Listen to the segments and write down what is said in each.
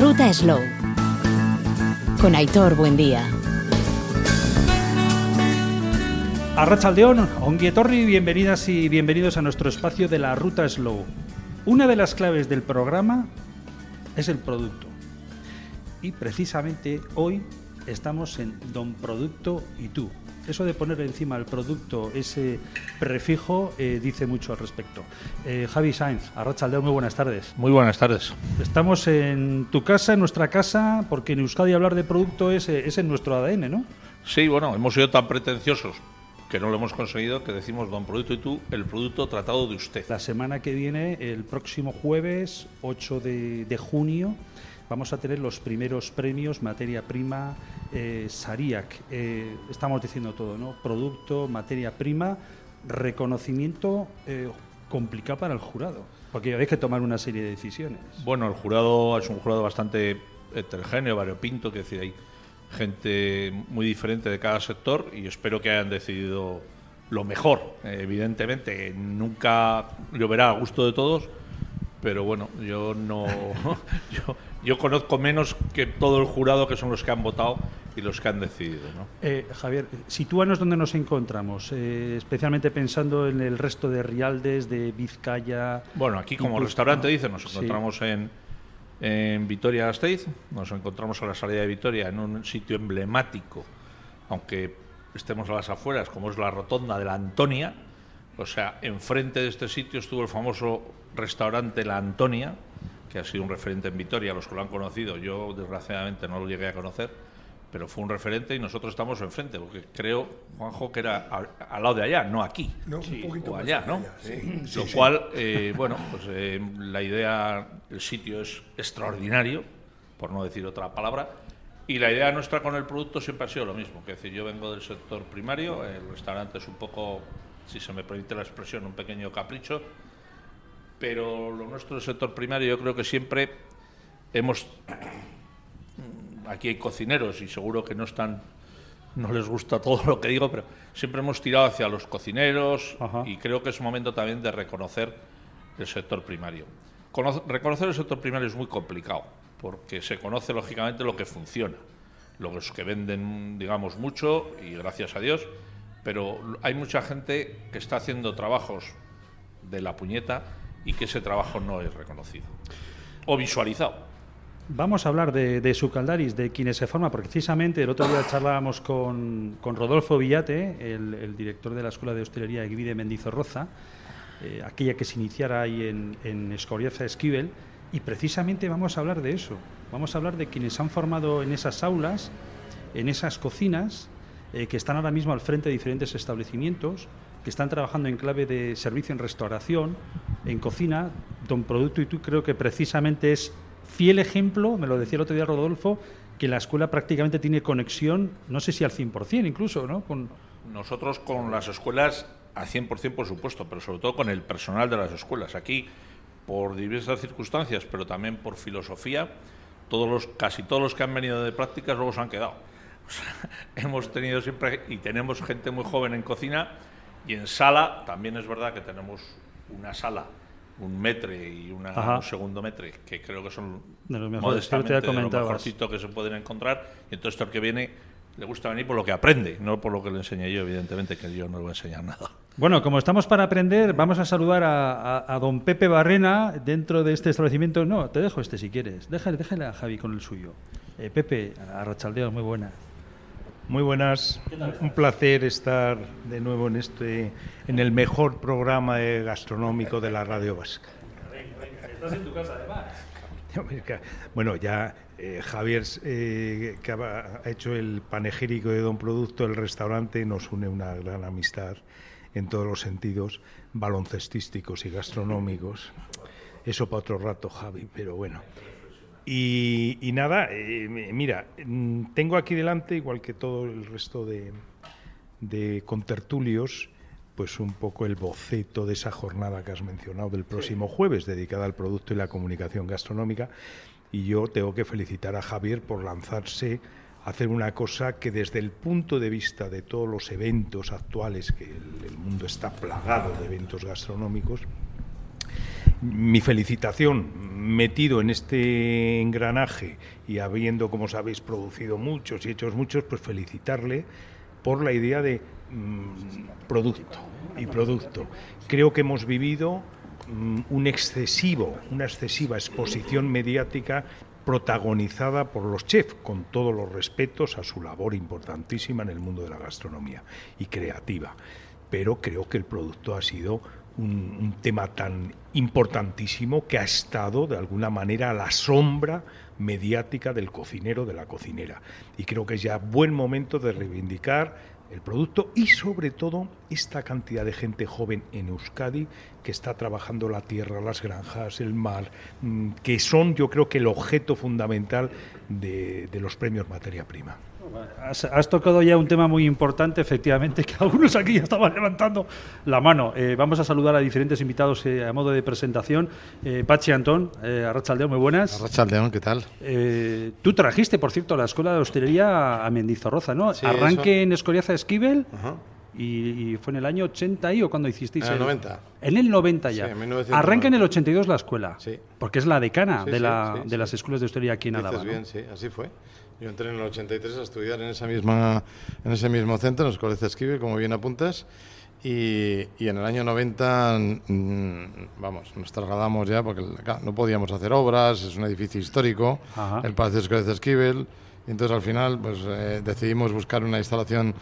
ruta Slow. Con Aitor Buendía. Arrachaldeón, Onguietorri, bienvenidas y bienvenidos a nuestro espacio de la ruta Slow. Una de las claves del programa es el producto. Y precisamente hoy estamos en Don Producto y tú. Eso de poner encima el producto ese prefijo eh, dice mucho al respecto. Eh, Javi Sainz, Arrachaldeón, muy buenas tardes. Muy buenas tardes. Estamos en tu casa, en nuestra casa, porque en Euskadi hablar de producto es, eh, es en nuestro ADN, ¿no? Sí, bueno, hemos sido tan pretenciosos que no lo hemos conseguido, que decimos Don Producto y tú, el producto tratado de usted. La semana que viene, el próximo jueves 8 de, de junio, vamos a tener los primeros premios materia prima eh, Sariac. Eh, estamos diciendo todo, ¿no? Producto, materia prima, reconocimiento eh, complicado para el jurado, porque hay que tomar una serie de decisiones. Bueno, el jurado es un jurado bastante heterogéneo, variopinto, que decir, hay gente muy diferente de cada sector y espero que hayan decidido lo mejor. Eh, evidentemente, nunca lloverá a gusto de todos, pero bueno, yo no. yo conozco menos que todo el jurado que son los que han votado y los que han decidido. ¿no? Eh, Javier, sitúanos donde nos encontramos, eh, especialmente pensando en el resto de Rialdes, de Vizcaya. Bueno, aquí como restaurante dice, nos Sí. encontramos en, en Vitoria-Gasteiz, nos encontramos a la salida de Vitoria en un sitio emblemático, aunque estemos a las afueras, como es la rotonda de la Antonia. O sea, enfrente de este sitio estuvo el famoso restaurante La Antonia, que ha sido un referente en Vitoria, los que lo han conocido. Yo, desgraciadamente, no lo llegué a conocer, pero fue un referente y nosotros estamos enfrente, porque creo, Juanjo, que era al, al lado de allá, no aquí. No, un Sí, poquito o más allá, ¿no? allá, sí. Sí, Lo sí. cual, eh, bueno, pues eh, la idea, el sitio es extraordinario, por no decir otra palabra, y la idea nuestra con el producto siempre ha sido lo mismo, que es decir, yo vengo del sector primario, el restaurante es un poco, si se me permite la expresión, un pequeño capricho, pero lo nuestro del sector primario yo creo que siempre hemos aquí hay cocineros y seguro que no están no les gusta todo lo que digo, pero siempre hemos tirado hacia los cocineros Ajá. y creo que es un momento también de reconocer el sector primario. Cono- reconocer el sector primario es muy complicado porque se conoce lógicamente lo que funciona, los que venden, digamos, mucho y gracias a Dios, pero hay mucha gente que está haciendo trabajos de la puñeta y que ese trabajo no es reconocido o visualizado. Vamos a hablar de, de Sucaldaris, de quienes se forma, porque precisamente el otro día charlábamos con, con Rodolfo Villate, el, el director de la Escuela de Hostelería Eguí de Mendizorroza, eh, aquella que se iniciara ahí en, en Esquivel, y precisamente vamos a hablar de eso. Vamos a hablar de quienes han formado en esas aulas, en esas cocinas, eh, que están ahora mismo al frente de diferentes establecimientos, que están trabajando en clave de servicio en restauración, en cocina. Don Producto y tú creo que precisamente es fiel ejemplo, me lo decía el otro día Rodolfo, que la escuela prácticamente tiene conexión, no sé si al 100%, incluso, ¿no? Con, Nosotros con las escuelas al 100% por supuesto, pero sobre todo con el personal de las escuelas. Aquí, por diversas circunstancias, pero también por filosofía, todos los, casi todos los que han venido de prácticas luego se han quedado. O sea, hemos tenido siempre y tenemos gente muy joven en cocina y en sala también es verdad que tenemos una sala, un metre y una, Ajá. un segundo metre, que creo que son De los modestamente de lo comentabas. mejorcito que se pueden encontrar. Y entonces todo el que viene le gusta venir por lo que aprende, no por lo que le enseñé yo, evidentemente, que yo no le voy a enseñar nada. Bueno, como estamos para aprender, vamos a saludar a, a- a don Pepe Barrena dentro de este establecimiento. No, te dejo este si quieres. Déjale, déjale a Javi con el suyo. Eh, Pepe, Arrachaldeo, muy buena. Muy buenas, un placer estar de nuevo en este, en el mejor programa gastronómico de la radio vasca. Estás en tu casa, además. Bueno, ya eh, Javier, eh, que ha ha hecho el panegírico de Don Producto, el restaurante, nos une una gran amistad en todos los sentidos, baloncestísticos y gastronómicos. Eso para otro rato, Javi, pero bueno. Y, y nada, eh, mi- mira, mm, tengo aquí delante, igual que todo el resto de, de contertulios, pues un poco el boceto de esa jornada que has mencionado del próximo jueves, dedicada al producto y la comunicación gastronómica. Y yo tengo que felicitar a Javier por lanzarse a hacer una cosa que desde el punto de vista de todos los eventos actuales, que el, el mundo está plagado de eventos gastronómicos, Mi felicitación, metido en este engranaje y habiendo, como sabéis, producido muchos y hechos muchos, pues felicitarle por la idea de mm, producto y producto. Creo que hemos vivido mm, un excesivo, una excesiva exposición mediática protagonizada por los chefs, con todos los respetos a su labor importantísima en el mundo de la gastronomía y creativa. Pero creo que el producto ha sido un, tema tan importantísimo que ha estado de alguna manera a la sombra mediática del cocinero, de la cocinera. Y creo que es ya buen momento de reivindicar el producto y sobre todo esta cantidad de gente joven en Euskadi que está trabajando la tierra, las granjas, el mar, mm, que son yo creo que el objeto fundamental de los premios materia prima. Has, has, tocado ya un tema muy importante, efectivamente, que algunos aquí ya estaban levantando la mano. Eh, vamos a saludar a diferentes invitados eh, a modo de presentación. Eh, Pachi Antón, eh, Arrachaldeón, muy buenas. Arrachaldeón, ¿qué tal? Eh, tú trajiste, por cierto, la Escuela de Hostelería a Mendizorroza, ¿no? Sí, Arranque eso. en Escoriaza Esquivel. Ajá. Y, y, fue en el año 80 ahí o cuando hicisteis en el 90 en el 90 ya sí, en 1990. arranca en el 82 la escuela sí. porque es la decana sí, de, la, sí, de las escuelas de hostelería aquí en Álava bien ¿no? sí así fue yo entré en el 83 a estudiar en esa misma en ese mismo centro en Escuela de Esquivel como bien apuntas y, y, en el año 90 mmm, vamos nos trasladamos ya porque no podíamos hacer obras es un edificio histórico Ajá. el Palacio Escuela de Esquivel y entonces al final pues eh, decidimos buscar una instalación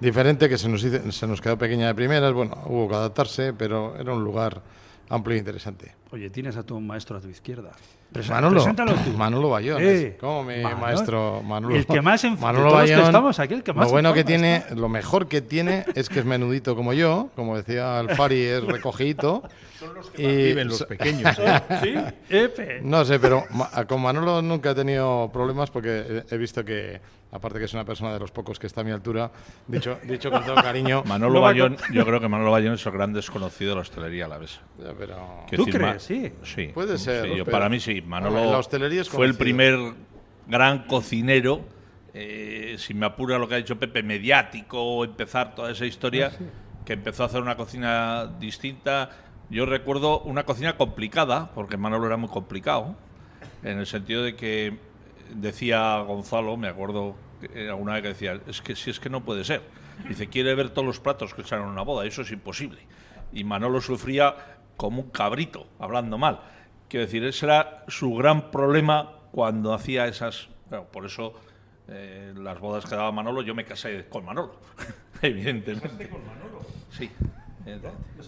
diferente que se nos, hizo, se nos quedó pequeña de primeras, bueno, hubo que adaptarse, pero era un lugar amplio e interesante. Oye, tienes a tu maestro a tu izquierda. Presa Manolo, Manolo Bayón, eh, como mi Manolo, maestro Manolo. El que más en Manolo Bayón, que estamos aquí, el que más Lo bueno que tiene, está. lo mejor que tiene es que es menudito como yo, como decía Alfari, es recogidito. Son los que y, viven los pequeños. ¿eh? ¿Sí? Epe. No sé, pero con Manolo nunca he tenido problemas porque he visto que, aparte que es una persona de los pocos que está a mi altura, dicho, dicho con todo cariño. Manolo Bayón, yo creo que Manolo Bayón es el gran desconocido de la hostelería a la vez. Ya, pero... ¿Tú decir, crees? Sí. sí. Puede ser. Sí, yo, para mí sí. Manolo fue el primer gran cocinero. Eh, si me apura lo que ha dicho Pepe, mediático, empezar toda esa historia, sí, sí. que empezó a hacer una cocina distinta. Yo recuerdo una cocina complicada, porque Manolo era muy complicado, en el sentido de que decía Gonzalo, me acuerdo alguna vez que decía, es que si es que no puede ser. Dice, quiere ver todos los platos que salen en una boda, eso es imposible. Y Manolo sufría como un cabrito, hablando mal. Quiero decir, ese era su gran problema cuando hacía esas... Bueno, por eso eh, las bodas que daba Manolo, yo me casé con Manolo, evidentemente. con Manolo? Sí.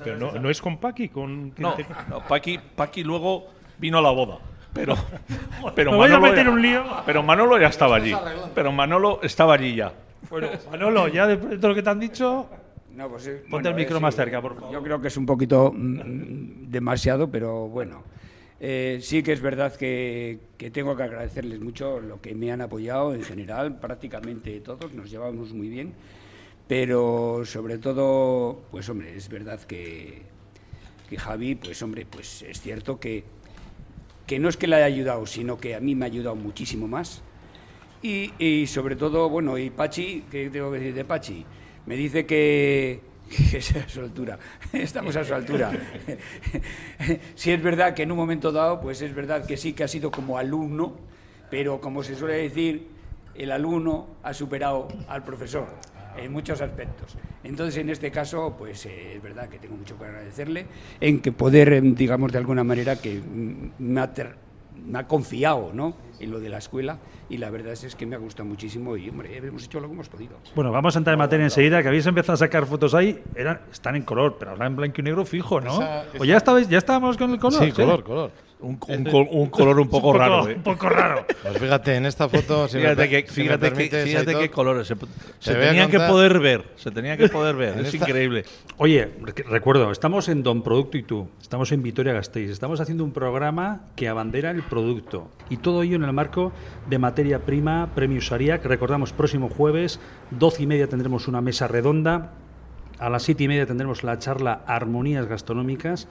Pero no, no, es con Paqui, con... No, no Paqui, Paqui luego vino a la boda. Pero, pero, Me voy Manolo a meter ya, un lío. pero Manolo ya estaba allí. Pero Manolo estaba allí ya. Bueno, Manolo, ya de, de lo que te han dicho, no, pues, eh, Ponte bueno, el micro eh, más sí, cerca, por favor. Yo creo que es un poquito mm, demasiado, pero bueno. Eh, sí que es verdad que, tengo que agradecerles mucho lo que me han apoyado en general, prácticamente todos, nos llevamos muy bien, pero sobre todo, pues hombre, es verdad que, que Javi, pues hombre, pues es cierto que, que no es que le haya ayudado, sino que a mí me ha ayudado muchísimo más. Y, y sobre todo, bueno, y Pachi, ¿qué tengo que decir de Pachi? Me dice que, que es a su altura, estamos a su altura. si es verdad que en un momento dado, pues es verdad que sí que ha sido como alumno, pero como se suele decir, el alumno ha superado al profesor en muchos aspectos. Entonces, en este caso, pues eh, es verdad que tengo mucho que agradecerle en que poder, digamos, de alguna manera que me ha, me ha confiado, ¿no? en lo de la escuela y la verdad es, que me ha gustado muchísimo y hombre, hemos hecho lo que hemos podido. Bueno, vamos a entrar en materia enseguida, que habéis empezado a sacar fotos ahí, eran, están en color, pero ahora en blanco y negro fijo, ¿no? Esa, esa... ¿O ya, estabais, ya estábamos con el color? Sí, ¿sí? color, color. Un, un, un, color un poco, un poco raro. ¿eh? Un poco raro. Pues fíjate, en esta foto. Si fíjate me, que, si fíjate, permites, que, fíjate Aitor, qué colores se, tenían que poder ver. Se tenía que poder ver. Es esta- increíble. Oye, rec- recuerdo, estamos en Don Producto y tú, estamos en Vitoria-Gasteiz, estamos haciendo un programa que abandera el producto y todo ello en el marco de materia prima, Premio Sariac. Recordamos, próximo jueves, 12 y media tendremos una mesa redonda, a las 7 y media tendremos la charla Armonías Gastronómicas,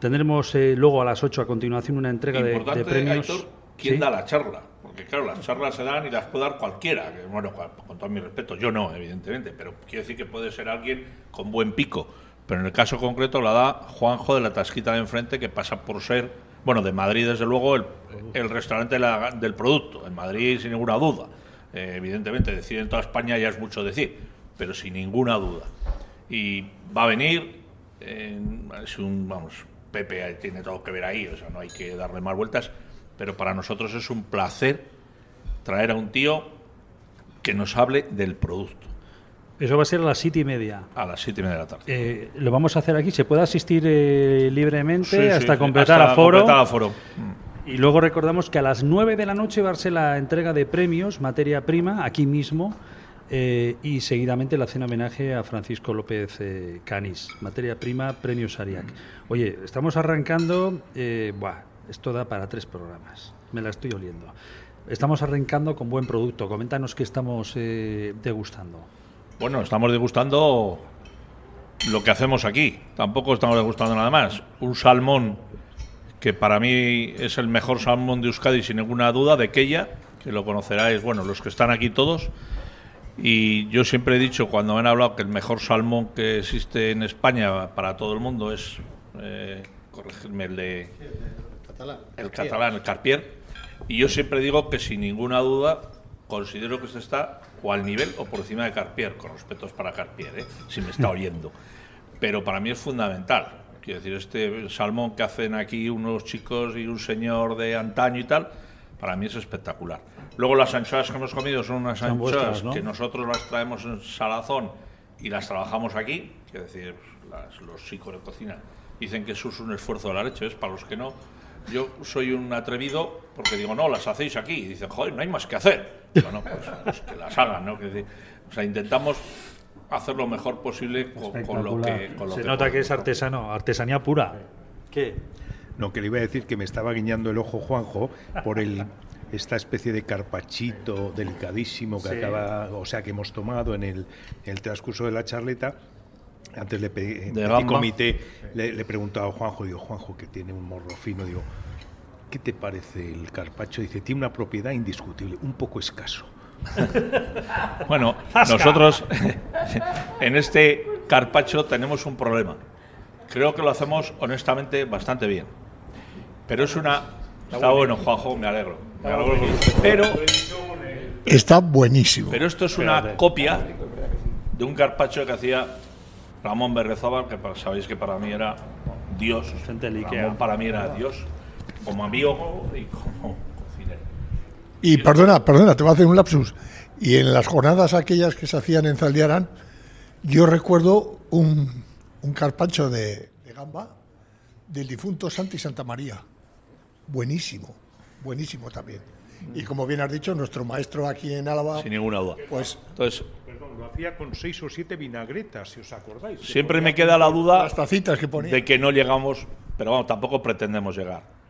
tendremos eh, luego a las 8 a continuación una entrega de, de premios. Aitor, ¿quién ¿Sí? da la charla? Porque claro, las charlas se dan y las puede dar cualquiera. bueno, con, todo mi respeto, yo no, evidentemente, pero quiero decir que puede ser alguien con buen pico. pero en el caso concreto la da Juanjo de la Tasquita de enfrente, que pasa por ser, bueno, de Madrid desde luego, el, el restaurante del producto, en Madrid sin ninguna duda. Eh, evidentemente, decir en toda España ya es mucho decir, pero sin ninguna duda. Y va a venir, es un, vamos, Pepe tiene todo que ver ahí, o sea, no hay que darle más vueltas, pero para nosotros es un placer traer a un tío que nos hable del producto. Eso va a ser a las siete y media. A las siete y media de la tarde. Eh, lo vamos a hacer aquí. ¿Se puede asistir eh, libremente hasta completar aforo? aforo. Y luego recordamos que a las nueve de la noche va a ser la entrega de premios, materia prima, aquí mismo. Eh, y seguidamente la cena homenaje a Francisco López Canis, materia prima, premios Ariac. Oye, estamos arrancando, buah, esto da para tres programas, me la estoy oliendo. Estamos arrancando con buen producto, coméntanos qué estamos degustando. Bueno, estamos degustando lo que hacemos aquí. Tampoco estamos degustando nada más. Un salmón que para mí es el mejor salmón de Euskadi sin ninguna duda, de Kella, que lo conoceráis, bueno, los que están aquí todos. Y yo siempre he dicho, cuando me han hablado que el mejor salmón que existe en España para todo el mundo es, eh, corregirme, el de... El catalán, el carpier. Y yo siempre digo que sin ninguna duda considero que este está o al nivel o por encima de Carpier, con respetos para Carpier, ¿eh? si me está oyendo. Pero para mí es fundamental. Quiero decir, este salmón que hacen aquí unos chicos y un señor de antaño y tal, para mí es espectacular. Luego las anchoas que hemos comido son unas anchoas que nosotros las traemos en salazón y las trabajamos aquí. Quiero decir, los chicos de cocina dicen que eso es un esfuerzo de la leche, es para los que no. Yo soy un atrevido porque digo, no, las hacéis aquí. Y dicen, joder, no hay más que hacer. Bueno, pues, pues, que las hagan, ¿no? o sea, intentamos hacer lo mejor posible con, lo que. Se nota que es artesano, artesanía pura. ¿Qué? No, que le iba a decir que me estaba guiñando el ojo Juanjo por el esta especie de carpachito delicadísimo que acaba, o sea, que hemos tomado en el, transcurso de la charleta. Antes le pedí, en comité le, le preguntaba a Juanjo, digo, Juanjo, que tiene un morro fino, digo, ¿Qué te parece el carpacho? Dice, tiene una propiedad indiscutible, un poco escaso. bueno, nosotros en este carpacho tenemos un problema. Creo que lo hacemos honestamente bastante bien. Pero es una... Está bueno, Juanjo, me alegro. Pero... Está buenísimo. Pero esto es una copia de un carpacho que hacía Ramón Berrezábal, que sabéis que para mí era Dios. Ramón para mí era Dios como amigo y como cocinero. Y perdona, perdona, te voy a hacer un lapsus. Y en las jornadas aquellas que se hacían en Zaldiarán, yo recuerdo un, un carpacho de, gamba del difunto Santi Santa María. Buenísimo, buenísimo también. Y como bien has dicho, nuestro maestro aquí en Álava. Sin ninguna duda. Pues. Entonces. Perdón, lo hacía con seis o siete vinagretas, si os acordáis. Siempre me queda la duda. Las tacitas que ponía. De que no llegamos, pero vamos, tampoco pretendemos llegar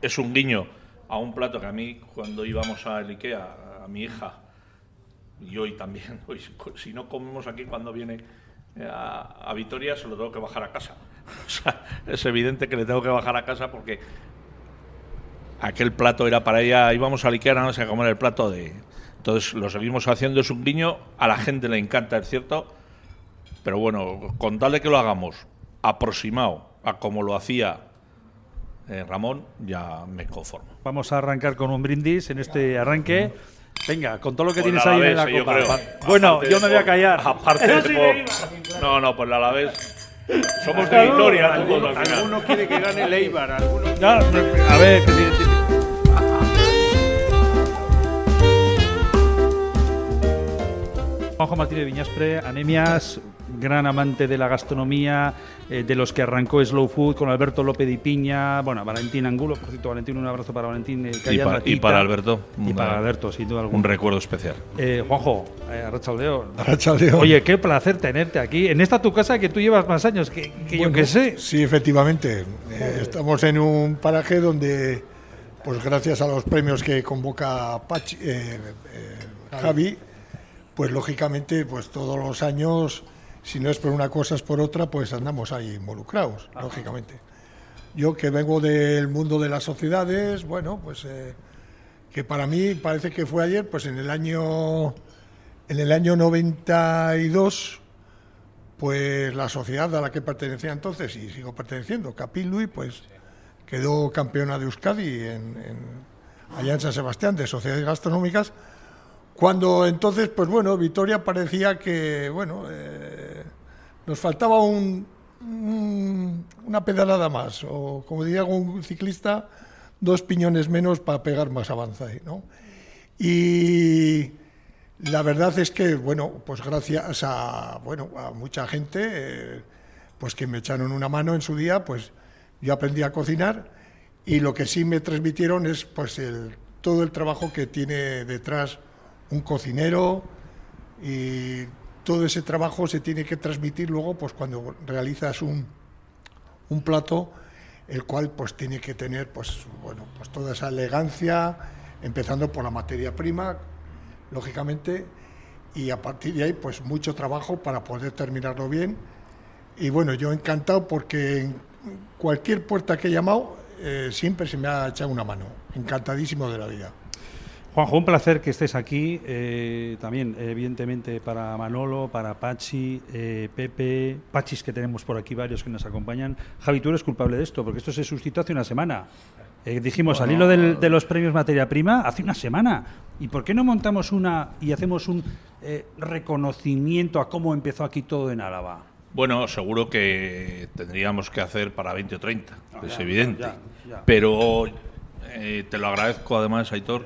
es un guiño a un plato que a mí, cuando íbamos a Ikea, a mi hija, y hoy también, hoy, si no comemos aquí cuando viene eh, a, Vitoria, se lo tengo que bajar a casa. O sea, es evidente que le tengo que bajar a casa porque aquel plato era para ella, íbamos a Ikea nada más a comer el plato de... Entonces lo seguimos haciendo, es un guiño, a la gente le encanta, es cierto, pero bueno, con tal de que lo hagamos aproximado a como lo hacía eh, Ramón, ya me conformo. Vamos a arrancar con un brindis en este arranque. Venga, con todo lo que tienes ahí en la copa. Bueno, yo me voy a callar. Aparte, no, no, pues la Alavés. Somos de Victoria. Alguno, quiere que gane el Eibar. a ver, que Juanjo Martínez Viñaspre, anemias, gran amante de la gastronomía, eh, de los que arrancó Slow Food con Alberto López y Piña, bueno, Valentín Angulo, por cierto, Valentín, un abrazo para Valentín. Eh, y, para, y, para, Alberto. Y para Alberto, sin duda alguna. Un recuerdo especial. Eh, Juanjo, eh, Arrachaldeo. Arrachaldeo. Oye, qué placer tenerte aquí, en esta tu casa que tú llevas más años que, yo que sé. Sí, efectivamente. estamos en un paraje donde, pues gracias a los premios que convoca Pachi, Javi, pues lógicamente, pues todos los años si no es por una cosa es por otra, pues andamos ahí involucrados, lógicamente. Yo que vengo del mundo de las sociedades, bueno, pues eh, que para mí parece que fue ayer, pues en el año en el año 92 pues la sociedad a la que pertenecía entonces y sigo perteneciendo, Capilui, pues quedó campeona de Euskadi en, allá en San Sebastián de sociedades gastronómicas, cuando entonces, pues bueno, Vitoria parecía que, bueno, eh, nos faltaba un, una pedalada más, o como diría un ciclista, dos piñones menos para pegar más avanza ¿no? Y la verdad es que, bueno, pues gracias a, bueno, a mucha gente, eh, pues que me echaron una mano en su día, pues yo aprendí a cocinar y lo que sí me transmitieron es pues el, todo el trabajo que tiene detrás un cocinero y todo ese trabajo se tiene que transmitir luego pues cuando realizas un, un plato el cual pues tiene que tener pues bueno pues toda esa elegancia empezando por la materia prima lógicamente y a partir de ahí pues mucho trabajo para poder terminarlo bien. Y bueno yo encantado porque en cualquier puerta que he llamado eh, siempre se me ha echado una mano. Encantadísimo de la vida Juanjo, un placer que estés aquí. Eh, también, evidentemente, para Manolo, para Pachi, eh, Pepe, Pachis, que tenemos por aquí varios que nos acompañan. Javi, tú eres culpable de esto, porque esto se suscitó hace una semana. Eh, dijimos, al hilo de los premios materia prima, hace una semana. ¿Y por qué no montamos una y hacemos un reconocimiento a cómo empezó aquí todo en Álava? Bueno, seguro que tendríamos que hacer para 20 o 30, es evidente. Pero te lo agradezco además, Aitor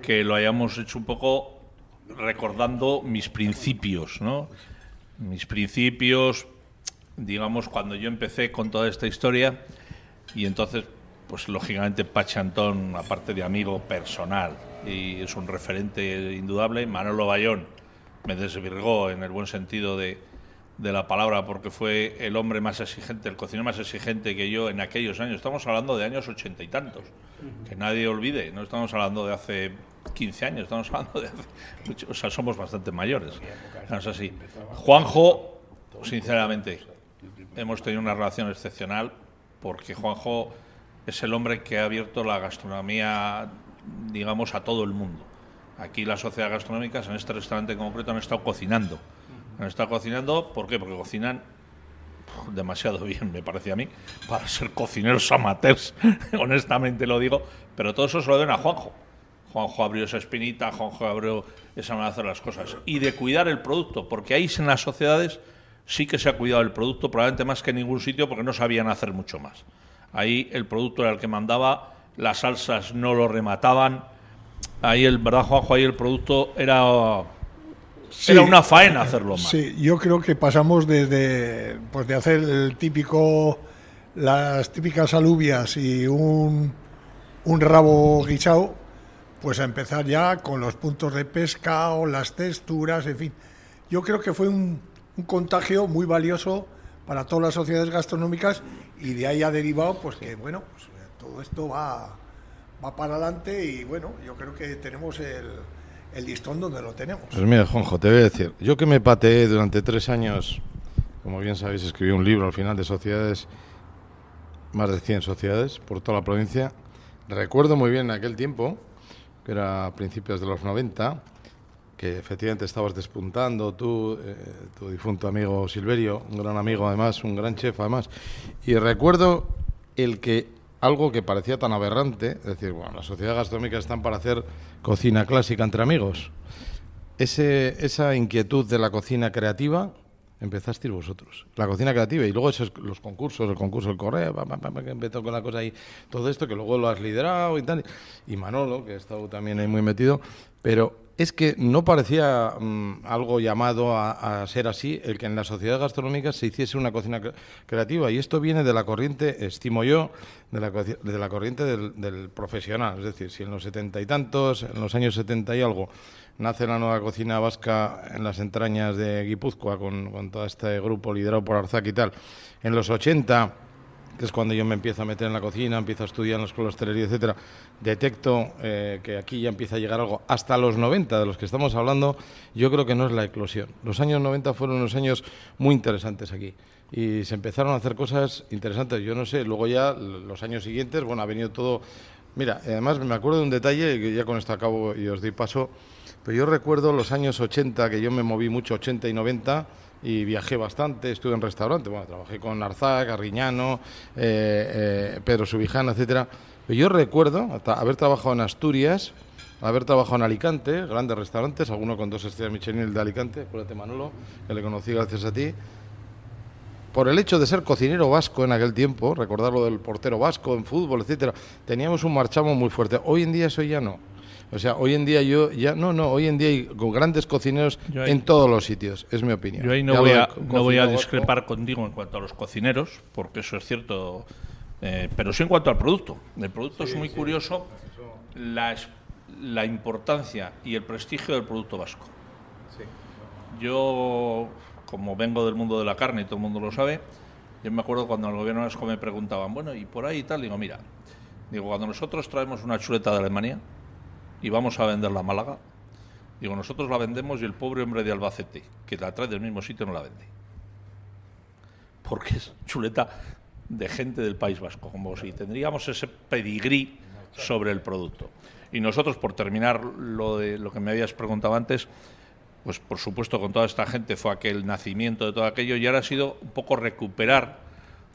que lo hayamos hecho un poco recordando mis principios, ¿no? Mis principios, digamos, cuando yo empecé con toda esta historia, y entonces, pues lógicamente Pachantón, aparte de amigo personal, y es un referente indudable, Manolo Bayón me desvirgó en el buen sentido de, de la palabra porque fue el hombre más exigente, el cocinero más exigente que yo en aquellos años. Estamos hablando de años ochenta y tantos, que nadie olvide, no estamos hablando de hace 15 años, estamos hablando de hace o sea, somos bastante mayores. es así. Juanjo, sinceramente, hemos tenido una relación excepcional porque Juanjo es el hombre que ha abierto la gastronomía, digamos, a todo el mundo. Aquí las sociedades gastronómicas, en este restaurante en concreto, han estado cocinando. Han estado cocinando, ¿por qué? Porque cocinan demasiado bien, me parece a mí, para ser cocineros amateurs, honestamente lo digo, pero todo eso se lo deben a Juanjo. Juanjo abrió esa espinita, Juanjo abrió esa manera de hacer las cosas. Y de cuidar el producto, porque ahí en las sociedades sí que se ha cuidado el producto, probablemente más que en ningún sitio, porque no sabían hacer mucho más. Ahí el producto era el que mandaba, las salsas no lo remataban. Ahí, el verdad, Juanjo, ahí el producto era, era una faena hacerlo más. Sí, yo creo que pasamos desde pues de hacer el típico, las típicas alubias y un, un rabo guisado pues a empezar ya con los puntos de pesca o las texturas, en fin. Yo creo que fue un, contagio muy valioso para todas las sociedades gastronómicas y de ahí ha derivado pues que bueno, pues, todo esto va, va para adelante y bueno, yo creo que tenemos el, el listón donde lo tenemos. Pues mira, Juanjo, te voy a decir, yo que me pateé durante tres años, como bien sabéis, escribí un libro al final de sociedades, más de 100 sociedades por toda la provincia, recuerdo muy bien en aquel tiempo que era a principios de los 90, que efectivamente estabas despuntando tú, eh, tu difunto amigo Silverio, un gran amigo además, un gran chef además. Y recuerdo el que algo que parecía tan aberrante, es decir, bueno, las sociedades gastronómicas están para hacer cocina clásica entre amigos. Ese, esa inquietud de la cocina creativa empezasteis vosotros. La cocina creativa y luego esos, los concursos, el concurso del correo, que empezó con la cosa ahí, todo esto que luego lo has liderado y tal. Y Manolo, que ha estado también ahí muy metido, pero es que no parecía mm, algo llamado a, ser así el que en la sociedad gastronómica se hiciese una cocina creativa. Y esto viene de la corriente, estimo yo, de la, de la corriente del, del profesional. Es decir, si en los setenta y tantos, en los años setenta y algo, nace la nueva cocina vasca en las entrañas de Guipúzcoa con, todo este grupo liderado por Arzac y tal. En los 80, que es cuando yo me empiezo a meter en la cocina, empiezo a estudiar en la escuela de etcétera, detecto eh, que aquí ya empieza a llegar algo. Hasta los 90, de los que estamos hablando, yo creo que no es la eclosión. Los años 90 fueron unos años muy interesantes aquí y se empezaron a hacer cosas interesantes. Yo no sé, luego ya los años siguientes, bueno, ha venido todo. Mira, además me acuerdo de un detalle, que ya con esto acabo y os doy paso. Pero yo recuerdo los años 80, que yo me moví mucho, 80 y 90, y viajé bastante, estuve en restaurantes, bueno, trabajé con Arzac, Arriñano, eh, eh, Pedro Subijana, etcétera. Pero yo recuerdo haber trabajado en Asturias, haber trabajado en Alicante, grandes restaurantes, alguno con dos estrellas Michelin, el de Alicante, acuérdate Manolo, que le conocí gracias a ti. Por el hecho de ser cocinero vasco en aquel tiempo, recordar lo del portero vasco en fútbol, etcétera, teníamos un marchamo muy fuerte. Hoy en día eso ya no. O sea, hoy en día yo ya no, no, hoy en día hay grandes cocineros en todos los sitios, es mi opinión. Yo ahí no, voy a, no voy a, discrepar contigo en cuanto a los cocineros, porque eso es cierto, eh, pero sí en cuanto al producto. El producto es muy curioso, la, la importancia y el prestigio del producto vasco. Yo, como vengo del mundo de la carne y todo el mundo lo sabe, yo me acuerdo cuando el gobierno vasco me preguntaban, bueno, y por ahí y tal, digo, mira, digo, cuando nosotros traemos una chuleta de Alemania, y vamos a venderla a Málaga. Digo, nosotros la vendemos y el pobre hombre de Albacete, que la trae del mismo sitio, no la vende. Porque es chuleta de gente del País Vasco, como si tendríamos ese pedigrí sobre el producto. Y nosotros, por terminar lo de lo que me habías preguntado antes, pues por supuesto con toda esta gente fue aquel nacimiento de todo aquello y ahora ha sido un poco recuperar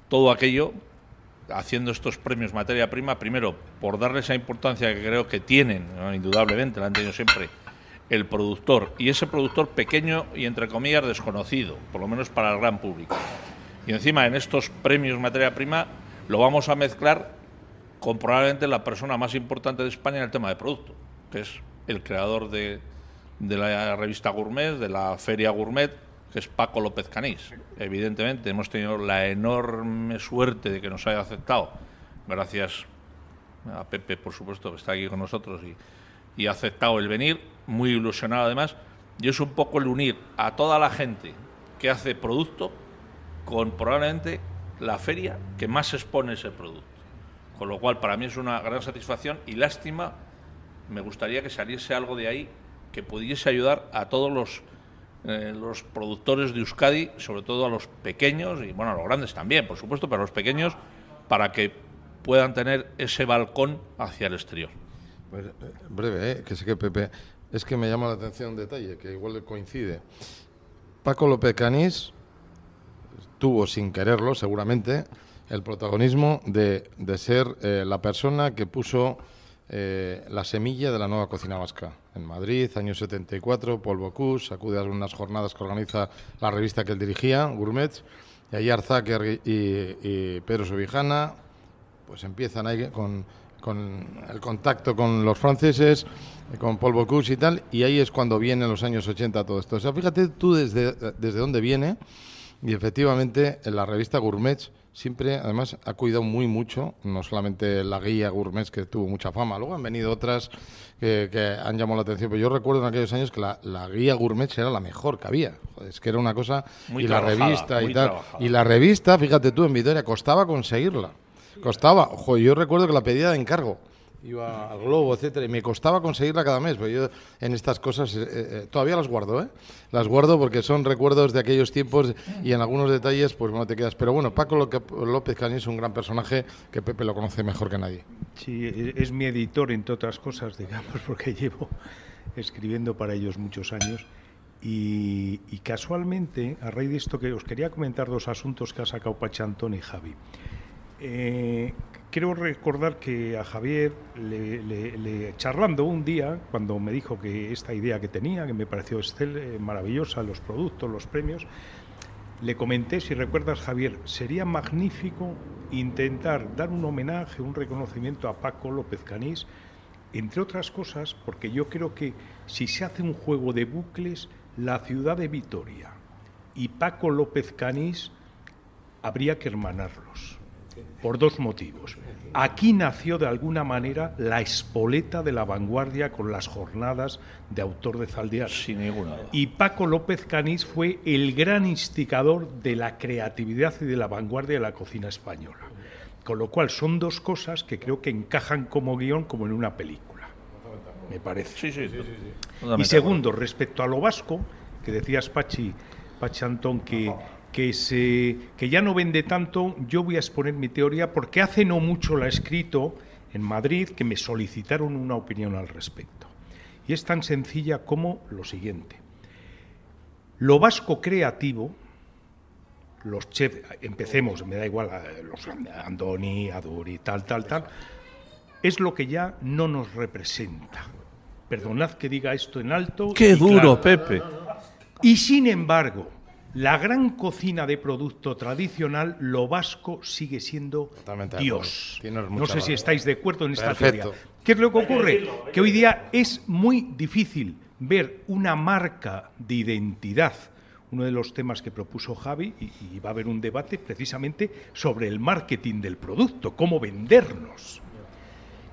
todo aquello haciendo estos premios materia prima, primero, por darle esa importancia que creo que tienen, indudablemente, la han tenido siempre, el productor, y ese productor pequeño y, entre comillas, desconocido, por lo menos para el gran público. Y encima, en estos premios materia prima, lo vamos a mezclar con probablemente la persona más importante de España en el tema de producto, que es el creador de, de la revista Gourmet, de la feria Gourmet, es Paco López Canís. Evidentemente, hemos tenido la enorme suerte de que nos haya aceptado, gracias a Pepe, por supuesto, que está aquí con nosotros y, ha aceptado el venir, muy ilusionado además, y es un poco el unir a toda la gente que hace producto con probablemente la feria que más expone ese producto. Con lo cual, para mí es una gran satisfacción y lástima, me gustaría que saliese algo de ahí que pudiese ayudar a todos los eh, los productores de Euskadi, sobre todo a los pequeños y bueno, a los grandes también, por supuesto, pero a los pequeños, para que puedan tener ese balcón hacia el exterior. Pues, eh, breve, ¿eh? que sé que Pepe, es que me llama la atención un detalle, que igual coincide. Paco López Canís tuvo, sin quererlo, seguramente, el protagonismo de, de ser la persona que puso la semilla de la nueva cocina vasca en Madrid, año 74, Paul Bocuse acude a unas jornadas que organiza la revista que él dirigía, Gourmet, y ahí Arzáquer y, Pedro Subijana pues empiezan ahí con, el contacto con los franceses, con Paul Bocuse y tal, y ahí es cuando viene en los años 80 todo esto. O sea, fíjate tú desde, desde dónde viene, y efectivamente en la revista Gourmet siempre, además, ha cuidado muy mucho, no solamente la guía Gourmet, que tuvo mucha fama, luego han venido otras que, han llamado la atención, pero yo recuerdo en aquellos años que la, guía Gourmet era la mejor que había, es que era una cosa, y la revista y tal, y la revista, fíjate tú, en Vitoria, costaba conseguirla, costaba, ojo, yo recuerdo que la pedía de encargo, iba al globo, etcétera, y me costaba conseguirla cada mes, pero yo en estas cosas eh, eh, todavía las guardo, ¿eh? Las guardo porque son recuerdos de aquellos tiempos y en algunos detalles pues no te quedas. Pero bueno, Paco López Cañí es un gran personaje que Pepe lo conoce mejor que nadie. Sí, es mi editor entre otras cosas, digamos, porque llevo escribiendo para ellos muchos años. Y, casualmente, a raíz de esto que os quería comentar dos asuntos que ha sacado Pachantón y Javi. Eh, quiero recordar que a Javier, le, charlando un día, cuando me dijo que esta idea que tenía, que me pareció eh, maravillosa, los productos, los premios, le comenté, si recuerdas Javier, sería magnífico intentar dar un homenaje, un reconocimiento a Paco López Canís, entre otras cosas, porque yo creo que si se hace un juego de bucles, la ciudad de Vitoria y Paco López Canís habría que hermanarlos por dos motivos. Aquí nació de alguna manera la espoleta de la vanguardia con las jornadas de autor de Zaldiar. Sin ninguna Y Paco López Canís fue el gran instigador de la creatividad y de la vanguardia de la cocina española. Con lo cual son dos cosas que creo que encajan como guion como en una película. Me parece. Sí, sí, sí. y segundo, respecto a lo vasco, que decías Pachi, Pachi Antón, que que, se, que ya no vende tanto, yo voy a exponer mi teoría porque hace no mucho la he escrito en Madrid que me solicitaron una opinión al respecto. Y es tan sencilla como lo siguiente. Lo vasco creativo, los chefs, empecemos, me da igual, eh, los Andoni, Aduri, tal, tal, tal, es lo que ya no nos representa. Perdonad que diga esto en alto. Qué duro, claro. Pepe. Y sin embargo, la gran cocina de producto tradicional, lo vasco sigue siendo Totalmente Dios. No sé si estáis de acuerdo en esta Perfecto. teoría. ¿Qué es lo que ocurre? Que hoy día es muy difícil ver una marca de identidad. Uno de los temas que propuso Javi, y, y va a haber un debate precisamente sobre el marketing del producto, cómo vendernos.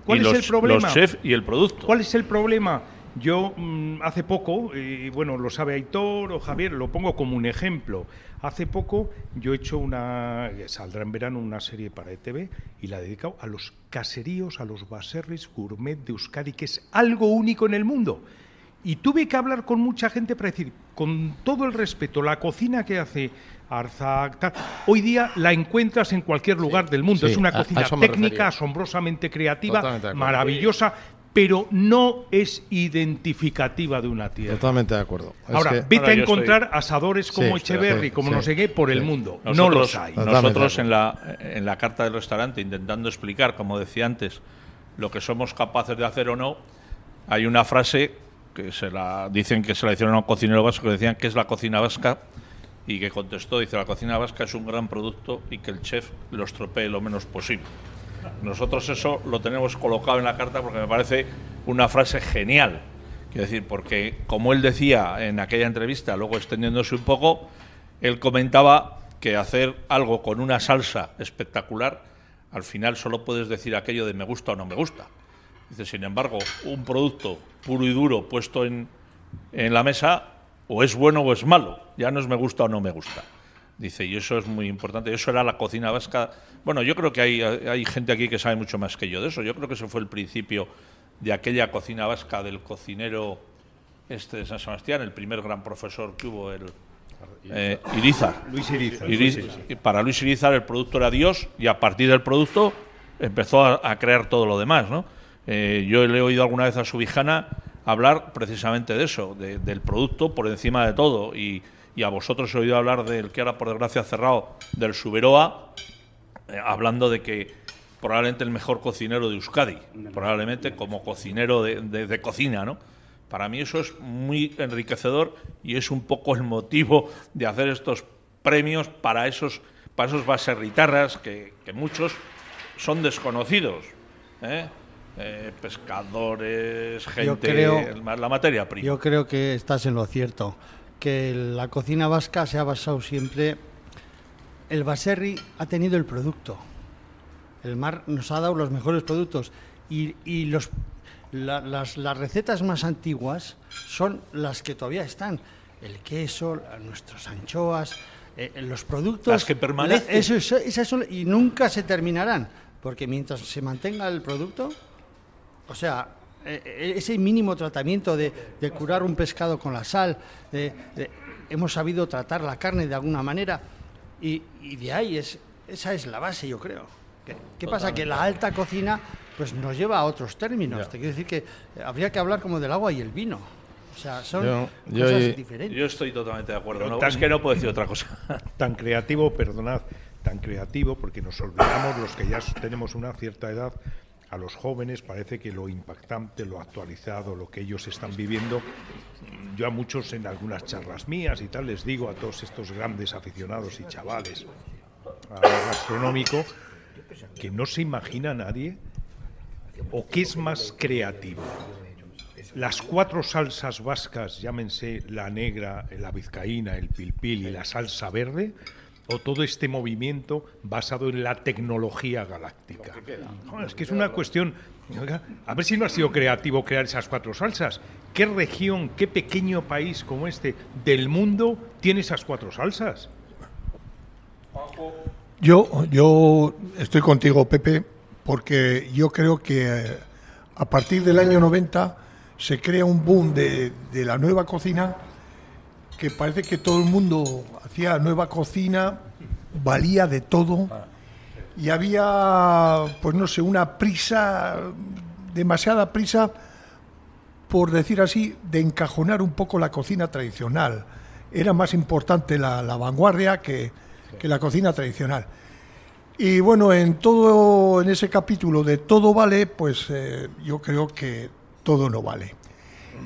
¿Cuál y es los, el problema? Los chefs y el producto. ¿Cuál es el problema? Yo mm, hace poco, y bueno, lo sabe Aitor o Javier, lo pongo como un ejemplo. Hace poco yo he hecho una, saldrá en verano una serie para ETV y la he dedicado a los caseríos, a los baserris gourmet de Euskadi, que es algo único en el mundo. Y tuve que hablar con mucha gente para decir, con todo el respeto, la cocina que hace Arzak, tal, hoy día la encuentras en cualquier lugar del mundo. sí, es una a- a cocina técnica, refería. asombrosamente creativa, maravillosa, pero no es identificativa de una tierra. Totalmente de acuerdo. Es Ahora, que- vete Ahora a encontrar asadores como Sí, Echeverry, sí, como sí, no sé qué, por el mundo. no los hay. Nosotros en la, en la carta del restaurante, intentando explicar, como decía antes, lo que somos capaces de hacer o no, hay una frase que se la dicen que se la hicieron a un cocinero vasco que decían que es la cocina vasca y que contestó, dice, la cocina vasca es un gran producto y que el chef lo estropee lo menos posible. Nosotros eso lo tenemos colocado en la carta porque me parece una frase genial. Quiero decir, porque como él decía en aquella entrevista, luego extendiéndose un poco, él comentaba que hacer algo con una salsa espectacular, al final solo puedes decir aquello de me gusta o no me gusta. Dice, sin embargo, un producto puro y duro puesto en, en la mesa, o es bueno o es malo, ya no es me gusta o no me gusta. Dice, y eso es muy importante. Eso era la cocina vasca. Bueno, yo creo que hay, hay gente aquí que sabe mucho más que yo de eso. Yo creo que ese fue el principio de aquella cocina vasca del cocinero este de San Sebastián, el primer gran profesor que hubo, el eh, Irizar. Luis Irizar. Iriz- para Luis Irizar el producto era Dios y a partir del producto empezó a, a crear todo lo demás, ¿no? Eh, yo le he oído alguna vez a su vijana hablar precisamente de eso, de- del producto por encima de todo y, y a vosotros he oído hablar del que ahora por desgracia ha cerrado, del Suberoa, eh, hablando de que probablemente el mejor cocinero de Euskadi, probablemente como cocinero de, de- de cocina, ¿no? Para mí eso es muy enriquecedor y es un poco el motivo de hacer estos premios para esos, para esos baserritarras que, que muchos son desconocidos. ¿eh? Eh, pescadores, gente, creo- la materia prima. Yo creo que estás en lo cierto, que la cocina vasca se ha basado siempre... El baserri ha tenido el producto. El mar nos ha dado los mejores productos y, y los, la- las, las recetas más antiguas son las que todavía están. El queso, nuestras anchoas, eh, los productos... Las que permanecen. la- eso, eso- esas son- y nunca se terminarán, porque mientras se mantenga el producto, o sea, eh, eh, ese mínimo tratamiento de, de curar un pescado con la sal, de- de- hemos sabido tratar la carne de alguna manera y, y de ahí es esa es la base, yo creo. ¿Qué, qué pasa? Que la alta cocina pues nos lleva a otros términos. Te quiero decir que eh, habría que hablar como del agua y el vino. O sea, son Yo- yo- cosas yo- diferentes. Yo estoy totalmente de acuerdo. Tan- Es que no puedo decir otra cosa. tan creativo, perdonad, tan creativo, porque nos olvidamos los que ya tenemos una cierta edad, a los jóvenes parece que lo impactante, lo actualizado, lo que ellos están viviendo, yo a muchos en algunas charlas mías y tal les digo a todos estos grandes aficionados y chavales al gastronómico que no se imagina nadie o que es más creativo. Las cuatro salsas vascas, llámense la negra, la vizcaína, el pilpil y la salsa verde, o todo este movimiento basado en la tecnología galáctica. Joder, es que es una cuestión. A ver si no ha sido creativo crear esas cuatro salsas. ¿Qué región, qué pequeño país como este del mundo tiene esas cuatro salsas? Yo, yo estoy contigo, Pepe, porque yo creo que eh, a partir del año 90 se crea un boom de, de la nueva cocina que parece que todo el mundo hacía nueva cocina, valía de todo y había, pues no sé, una prisa, demasiada prisa, por decir así, de encajonar un poco la cocina tradicional, era más importante la, la vanguardia que, que la cocina tradicional. Y bueno, en todo, en ese capítulo de todo vale, pues eh, yo creo que todo no vale.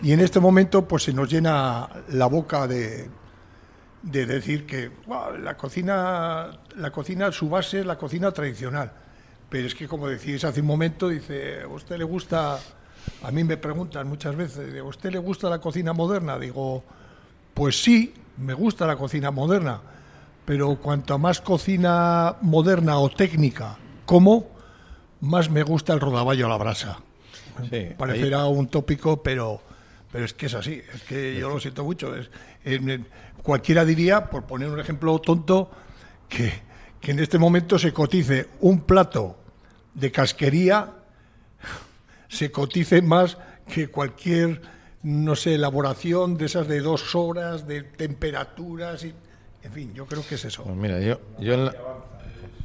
Y en este momento, pues se nos llena la boca de, de decir que "Guau, la cocina, la cocina, su base es la cocina tradicional. Pero es que, como decíais hace un momento, dice, ¿a usted le gusta? A mí me preguntan muchas veces, ¿a usted le gusta la cocina moderna? Digo, pues sí, me gusta la cocina moderna, pero cuanto más cocina moderna o técnica como, más me gusta el rodaballo a la brasa. Sí, Parecerá un tópico, pero, pero es que es así. Es que yo lo siento mucho. Es, cualquiera diría, por poner un ejemplo tonto, que, que en este momento se cotice un plato de casquería, se cotice más que cualquier, no sé, elaboración de esas de dos horas, de temperaturas. Y, en fin, yo creo que es eso. Pues mira, yo, yo, en la,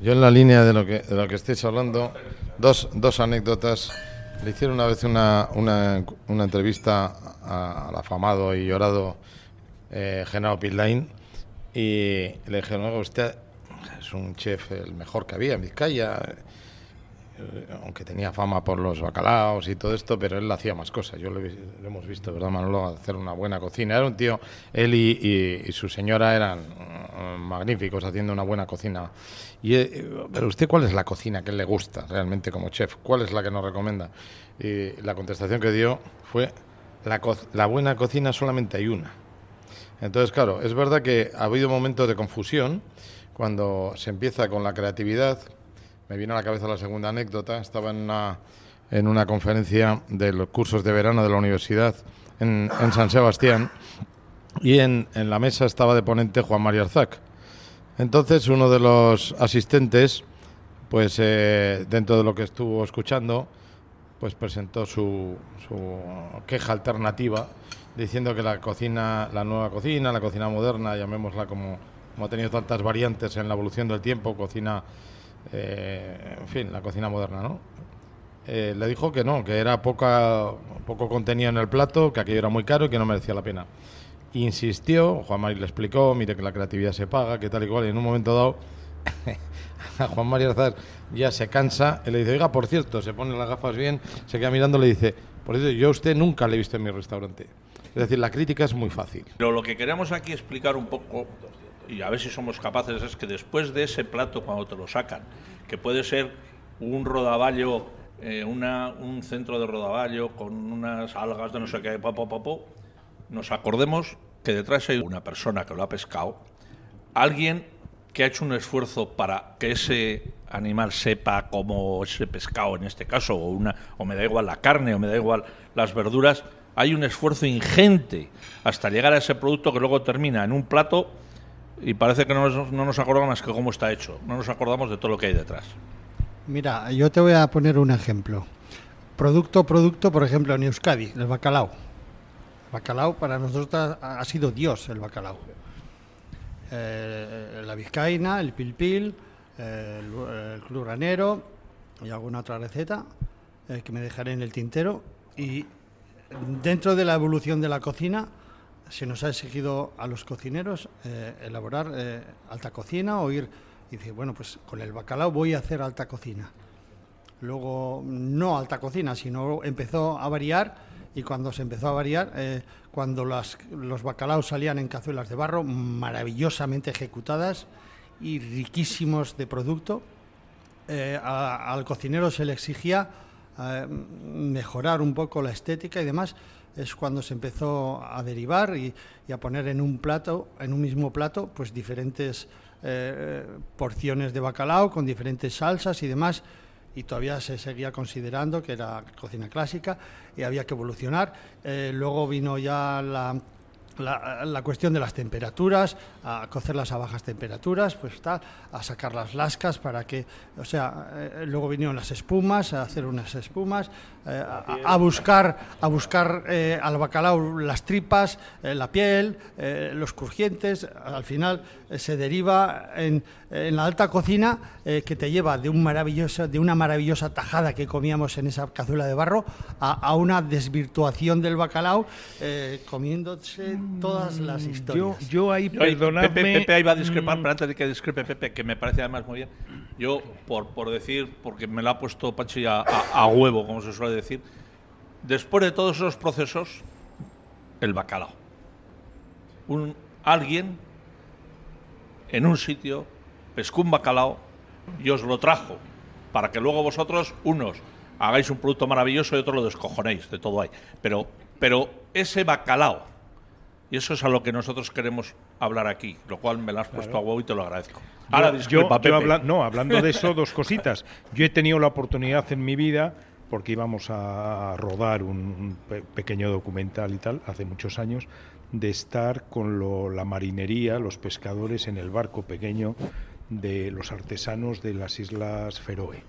yo en la línea de lo que, de lo que estáis hablando, dos, dos anécdotas. Le hicieron una vez una, una, una entrevista al afamado y llorado eh, Pildain y le dijeron, "Oiga, usted es un chef el mejor que había en Vizcaya, eh, aunque tenía fama por los bacalaos y todo esto, pero él hacía más cosas. Yo lo, hemos visto, ¿verdad, Manolo? Hacer una buena cocina. Era un tío, él y su señora eran eh, magníficos haciendo una buena cocina. Y, eh, pero usted, ¿cuál es la cocina que le gusta realmente como chef? ¿Cuál es la que nos recomienda? Y la contestación que dio fue, la, la buena cocina solamente hay una. Entonces, claro, es verdad que ha habido momentos de confusión cuando se empieza con la creatividad. Me vino a la cabeza la segunda anécdota. Estaba en una, en una conferencia de los cursos de verano de la universidad en, en San Sebastián y en, en la mesa estaba de ponente Juan Mario Arzac. Entonces, uno de los asistentes, pues eh, dentro de lo que estuvo escuchando, pues presentó su, queja alternativa diciendo que la cocina, la nueva cocina, la cocina moderna, llamémosla como, como ha tenido tantas variantes en la evolución del tiempo, cocina, eh, en fin, la cocina moderna, ¿no? Eh, le dijo que no, que era poca, poco contenido en el plato, que aquello era muy caro y que no merecía la pena. Insistió, Juan Mari le explicó, mire que la creatividad se paga, que tal y cual, y en un momento dado a Juan María Arzar ya se cansa y le dice, oiga, por cierto, se pone las gafas bien, se queda mirando le dice, por cierto, yo a usted nunca le he visto en mi restaurante. Es decir, la crítica es muy fácil. Pero lo que queremos aquí explicar un poco, y a ver si somos capaces, es que después de ese plato, cuando te lo sacan, que puede ser un rodaballo, eh, un centro de rodaballo con unas algas de no sé qué, po, po, po, po, nos acordemos que detrás hay una persona que lo ha pescado, alguien que ha hecho un esfuerzo para que ese animal sepa como ese pescado en este caso, o, una, o me da igual la carne, o me da igual las verduras, hay un esfuerzo ingente hasta llegar a ese producto que luego termina en un plato y parece que no nos, no nos acordamos más que cómo está hecho, no nos acordamos de todo lo que hay detrás. Mira, yo te voy a poner un ejemplo. Producto, producto, por ejemplo, en Euskadi, el bacalao. Bacalao para nosotros ha sido Dios el bacalao. Eh, la vizcaína, el pilpil, eh, el, el club granero y alguna otra receta eh, que me dejaré en el tintero. Y dentro de la evolución de la cocina se nos ha exigido a los cocineros eh, elaborar alta cocina o ir y decir, bueno, pues con el bacalao voy a hacer alta cocina. Luego, no alta cocina, sino empezó a variar y cuando se empezó a variar, eh, cuando las- los bacalaos salían en cazuelas de barro, maravillosamente ejecutadas y riquísimos de producto, eh, al cocinero se le exigía eh, mejorar un poco la estética y demás. Es cuando se empezó a derivar y, y a poner en un plato, en un mismo plato, pues diferentes porciones de bacalao con diferentes salsas y demás. Y todavía se seguía considerando que era cocina clásica y había que evolucionar. Eh, luego vino ya la, la, la cuestión de las temperaturas, a cocerlas a bajas temperaturas, pues tal, a sacar las lascas para que, o sea, eh, luego vinieron las espumas, a hacer unas espumas, eh, a, buscar, a buscar eh, al bacalao las tripas, la piel, los crujientes, al final se deriva en, en la alta cocina que te lleva de, un maravilloso, de una maravillosa tajada que comíamos en esa cazuela de barro a, a una desvirtuación del bacalao, comiéndose todas las Yo, historias. yo ahí, Yo ahí- perdonadme. Pepe, Pepe ahí va a discrepar, mm, pero antes de que discrepe Pepe, que me parece además muy bien, yo, por, por decir, porque me la ha puesto Pachi a, a- a huevo, como se suele decir, después de todos esos procesos, el bacalao. Un, alguien en un sitio pescó un bacalao y os lo trajo para que luego vosotros, unos, hagáis un producto maravilloso y otros lo descojonéis, de todo hay. Pero, pero ese bacalao, y eso es a lo que nosotros queremos hablar aquí, lo cual me lo has puesto a huevo y te lo agradezco. Ahora yo, disculpa, yo Pepe. habla- no, hablando de eso, dos cositas. Yo he tenido la oportunidad en mi vida, porque íbamos a rodar un, un pe- pequeño documental y tal, hace muchos años, de estar con lo- la marinería, los pescadores en el barco pequeño de los artesanos de las Islas Feroe.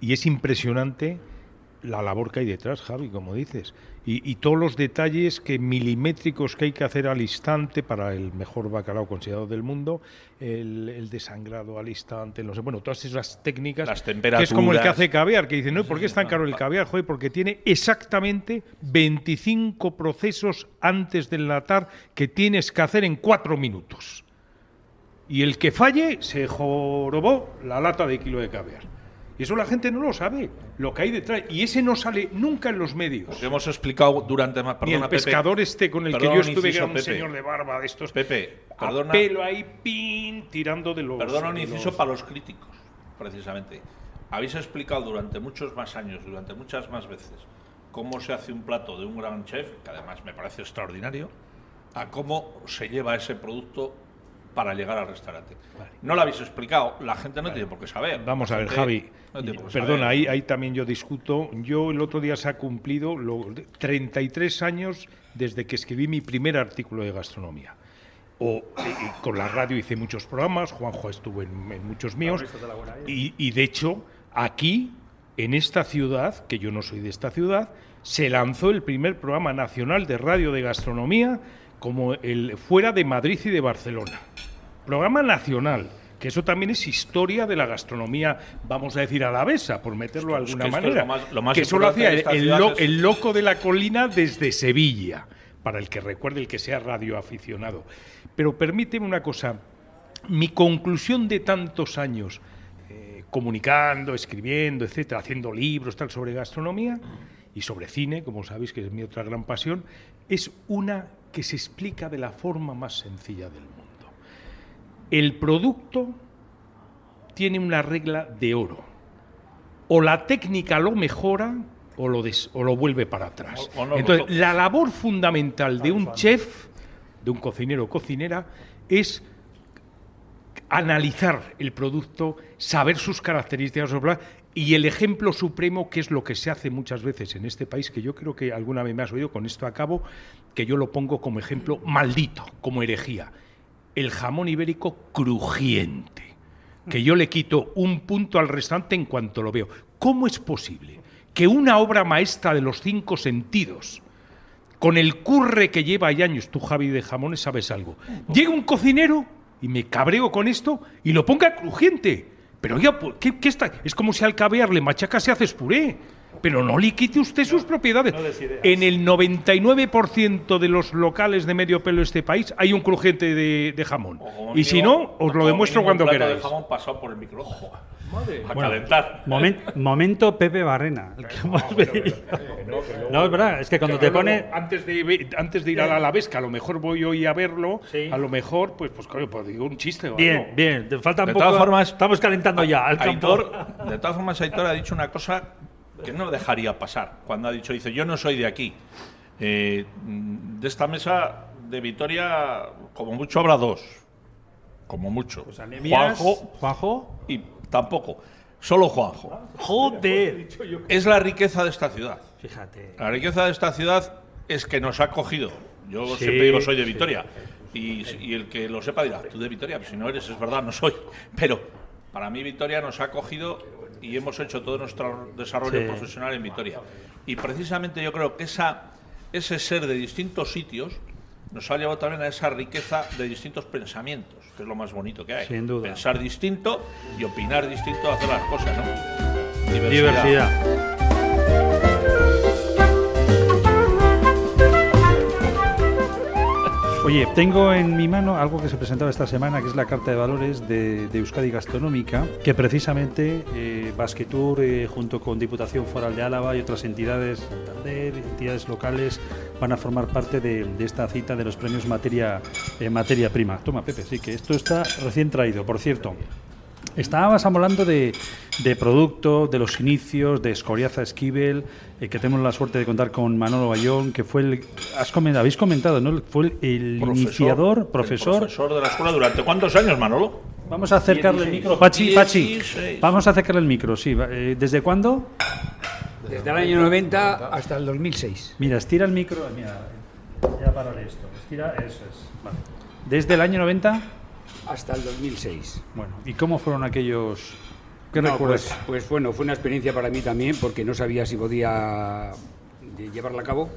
Y es impresionante la labor que hay detrás, Javi, como dices. Y, y todos los detalles que milimétricos que hay que hacer al instante para el mejor bacalao considerado del mundo, el, el desangrado al instante, no sé, bueno, todas esas técnicas. Las Que es como el que temperaturas. hace caviar, que dice, no, ¿por qué es tan caro el caviar? Joder, porque tiene exactamente 25 procesos antes de enlatar que tienes que hacer en cuatro minutos. Y el que falle se jorobó la lata de kilo de caviar. Y eso la gente no lo sabe, lo que hay detrás. Y ese no sale nunca en los medios. Porque hemos explicado durante más. Ni el Perdona, Pepe. pescador este con el que Perdona yo estuve, que era un Pepe. señor de barba de estos. Pepe, a perdona. pelo ahí, pin, tirando de los. Perdona un inciso los- para los críticos, precisamente. Habéis explicado durante muchos más años, durante muchas más veces, cómo se hace un plato de un gran chef, que además me parece extraordinario, a cómo se lleva ese producto para llegar al restaurante. No lo habéis explicado, la gente no tiene por qué saber. Vamos a ver, Javi. no Perdona, saber. ahí, ahí también yo discuto. Yo el otro día se ha cumplido lo- 33 años desde que escribí mi primer artículo de gastronomía. O, y- y con la radio hice muchos programas, Juanjo estuvo en, en muchos míos. Y, y de hecho, aquí, en esta ciudad, que yo no soy de esta ciudad, se lanzó el primer programa nacional de radio de gastronomía como el fuera de Madrid y de Barcelona. Programa nacional, que eso también es historia de la gastronomía, vamos a decir, alavesa, por meterlo de es alguna que esto es manera. lo más- lo más que eso lo hacía el, lo- el loco de la colina desde Sevilla, para el que recuerde el que sea radioaficionado. Pero permíteme una cosa, mi conclusión de tantos años eh, comunicando, escribiendo, etcétera, haciendo libros tal sobre gastronomía y sobre cine, como sabéis que es mi otra gran pasión, es una que se explica de la forma más sencilla del mundo. El producto tiene una regla de oro. O la técnica lo mejora o lo, des- o lo vuelve para atrás. O- o no, Entonces, no. la labor fundamental de un chef, de un cocinero o cocinera, es analizar el producto, saber sus características y el ejemplo supremo, que es lo que se hace muchas veces en este país, que yo creo que alguna vez me has oído, con esto acabo, que yo lo pongo como ejemplo maldito, como herejía. El jamón ibérico crujiente, que yo le quito un punto al restaurante en cuanto lo veo. ¿Cómo es posible que una obra maestra de los cinco sentidos, con el curre que lleva hay años, tú Javi de jamones sabes algo, llega un cocinero y me cabreo con esto y lo ponga crujiente. Pero oiga, ¿por ¿qué, qué está? Es como si al caviar le machacas y haces puré. Pero no le quite usted sus propiedades. en el 99% de los locales de medio pelo de este país hay un crujiente de, de jamón. Y si no, os lo demuestro cuando queráis. de jamón pasado por el microondas. A Bueno, calentar. momen- momento Pepe Barrena. el que hemos vivido. No, es verdad, es que cuando te Luego, pone. antes de antes de ir a la Alavés, que a lo mejor voy hoy a verlo, Sí. a lo mejor pues pues coño, pues digo un chiste o Bien, bien, te falta un De poco. todas formas, estamos calentando ya al. Aitor, de todas formas, Aitor ha dicho una cosa que no dejaría pasar. Cuando ha dicho, dice, yo no soy de aquí. Eh, de esta mesa de Vitoria, como mucho habrá dos. Como mucho. Anemías, Juanjo Juanjo. y tampoco. Solo Juanjo. Joder. Es la riqueza de esta ciudad. Fíjate. La riqueza de esta ciudad es que nos ha cogido. Yo Sí, siempre digo soy de sí. Vitoria. Y, y el que lo sepa dirá, tú de Vitoria, pues si no eres, es verdad, no soy. Pero para mí Vitoria nos ha cogido y hemos hecho todo nuestro desarrollo Sí. profesional en Vitoria. Y precisamente yo creo que esa, ese ser de distintos sitios nos ha llevado también a esa riqueza de distintos pensamientos, que es lo más bonito que hay. Sin duda. Pensar distinto y opinar distinto, hacer las cosas, ¿no? Diversidad. Oye, tengo en mi mano algo que se presentaba esta semana, que es la Carta de Valores de, de Euskadi Gastronómica, que precisamente eh, Basquetour, eh, junto con Diputación Foral de Álava y otras entidades, entidades locales, van a formar parte de, de esta cita de los premios materia, eh, materia prima. Toma, Pepe, sí, que esto está recién traído, por cierto. Estábamos hablando de, de producto, de los inicios, de Escoriaza Esquivel, eh, que tenemos la suerte de contar con Manolo Bayón, que fue el. Has comen- habéis comentado, ¿no? Fue el, el Profesor, iniciador, el profesor. profesor de la escuela durante cuántos años, Manolo? Vamos a acercarle el micro. Pachi, Pachi. 16. Vamos a acercarle el micro, sí. eh, ¿Desde cuándo? Desde el año 90 hasta el 2006. Mira, estira el micro. Mira, ya pararé esto. Estira, eso es. Vale. ¿Desde el año 90? Hasta el 2006. Bueno, ¿y cómo fueron aquellos. ¿Qué No, recuerdas? pues, pues bueno, fue una experiencia para mí también porque no sabía si podía de llevarla a cabo.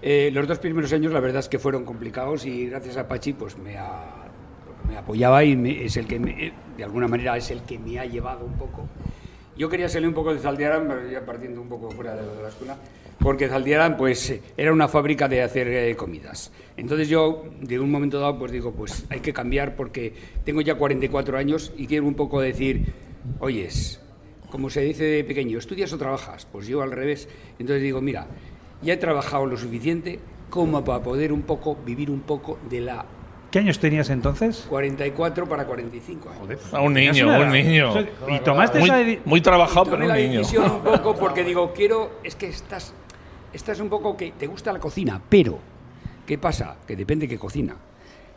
Eh, los dos primeros años la verdad es que fueron complicados y gracias a Pachi pues me, me apoyaba y me- es el que me- eh, de alguna manera es el que me ha llevado un poco. Yo quería salir un poco de Zaldiaran, pero ya partiendo un poco fuera de, la escuela, porque Zaldiaran pues eh, era una fábrica de hacer eh, comidas. Entonces yo de un momento dado pues digo, pues hay que cambiar porque tengo ya 44 años y quiero un poco decir, oyes, como se dice de pequeño, ¿estudias o trabajas? Pues yo al revés. Entonces digo, mira, ya he trabajado lo suficiente como para poder un poco vivir un poco de la ¿Qué años tenías entonces? 44 para 45 años. A un Tenías niño, un edad. niño. Y tomaste esa. Muy, edi- muy trabajado, Tomé pero un la niño. decisión un poco porque digo, quiero, es que estás, estás un poco que te gusta la cocina, pero ¿qué pasa? Que depende qué cocina.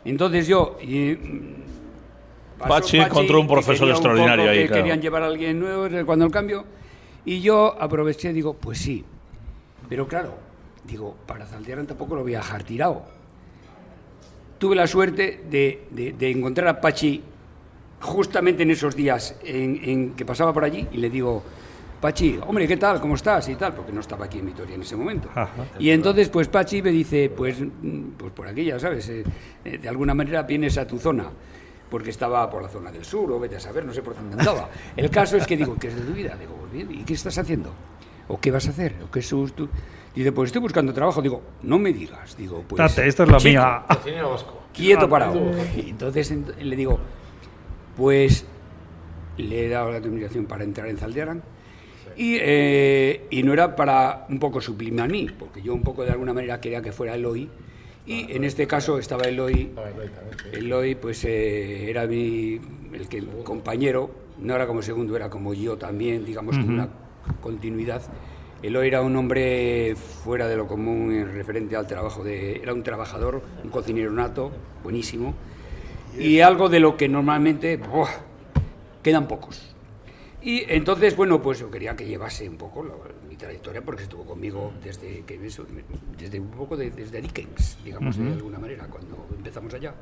Entonces yo... y, Pachi encontró un profesor extraordinario ahí, que claro. Querían llevar a alguien nuevo eh, cuando el cambio. Y yo aproveché y digo, pues sí. Pero claro, digo, para Zaldiaran tampoco lo voy a dejar tirado. Tuve la suerte de, de- de encontrar a Pachi justamente en esos días en, en que pasaba por allí y le digo, Pachi, hombre, ¿qué tal? ¿Cómo estás? Y tal, porque no estaba aquí en Vitoria en ese momento. Ajá. Y entonces, pues Pachi me dice, pues, mm, pues por aquí, ya sabes, eh, eh, de alguna manera vienes a tu zona, porque estaba por la zona del sur, o vete a saber, no sé por dónde andaba. El caso es que digo, ¿qué es de tu vida? Digo, pues bien, ¿y qué estás haciendo? ¿O qué vas a hacer? ¿O qué es tu...? Dice, pues estoy buscando trabajo. Digo, no me digas. Digo, pues... Tate, esta es la chico, mía. quieto parado. Y entonces ent- le digo, pues le he dado la autorización para entrar en Zaldiaran y, eh, y no era para un poco suplirme a mí, porque yo un poco de alguna manera quería que fuera Eloy y en este caso estaba Eloy, Eloy pues eh, era mi, el, que, el compañero, no era como segundo, era como yo también, digamos, con una continuidad. Eloy era un hombre fuera de lo común en referente al trabajo de... Era un trabajador, un cocinero nato, buenísimo, y algo de lo que normalmente quedan pocos. Y entonces, bueno, pues yo quería que llevase un poco lo- mi trayectoria, porque estuvo conmigo desde que eso, desde un poco de- desde Dickens, digamos, de alguna manera, cuando empezamos allá.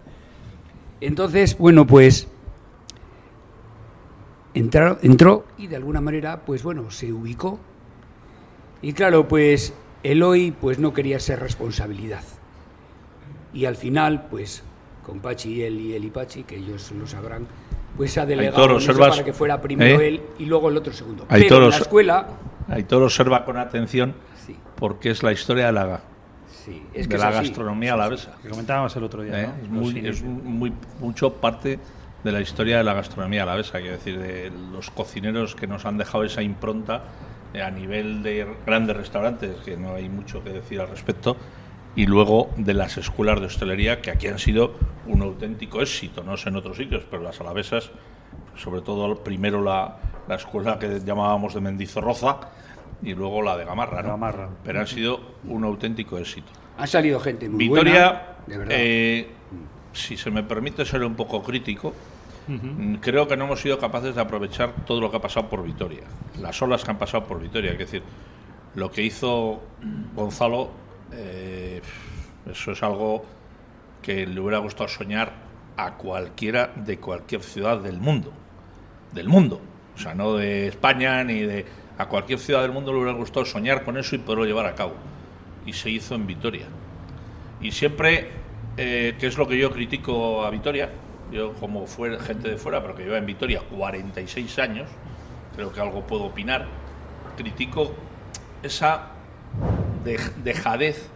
Entonces, bueno, pues entró, entró y de alguna manera, pues bueno, se ubicó. Y claro, pues Eloy pues no quería ser responsabilidad. Y al final, pues con Pachi y él y él y Pachi, que ellos lo sabrán, pues ha delegado Aitor, observas- para que fuera primero ¿Eh? él y luego el otro segundo. Aitor, Pero en la escuela, Aitor observa con atención sí, porque es la historia de la, sí, es que de es la así. gastronomía alavesa. Que comentábamos el otro día. ¿eh? ¿no? Es, muy, es muy, mucho parte de la historia de la gastronomía alavesa, quiero decir, de los cocineros que nos han dejado esa impronta eh, a nivel de grandes restaurantes, que no hay mucho que decir al respecto, y luego de las escuelas de hostelería, que aquí han sido un auténtico éxito, no sé en otros sitios, pero las alavesas, sobre todo primero la, la escuela que llamábamos de Mendizorroza y luego la de Gamarra, ¿no? Gamarra. pero han sido un auténtico éxito. Han salido gente muy Vitoria, buena, de verdad. eh, si se me permite ser un poco crítico, creo que no hemos sido capaces de aprovechar todo lo que ha pasado por Vitoria, las olas que han pasado por Vitoria. Es decir, lo que hizo Gonzalo, eh, eso es algo que le hubiera gustado soñar a cualquiera de cualquier ciudad del mundo. Del mundo. O sea, no de España ni de. A cualquier ciudad del mundo le hubiera gustado soñar con eso y poderlo llevar a cabo. Y se hizo en Vitoria. Y siempre, eh, que es lo que yo critico a Vitoria, yo como fue gente de fuera, pero que lleva en Vitoria 46 años, creo que algo puedo opinar, critico esa dej- dejadez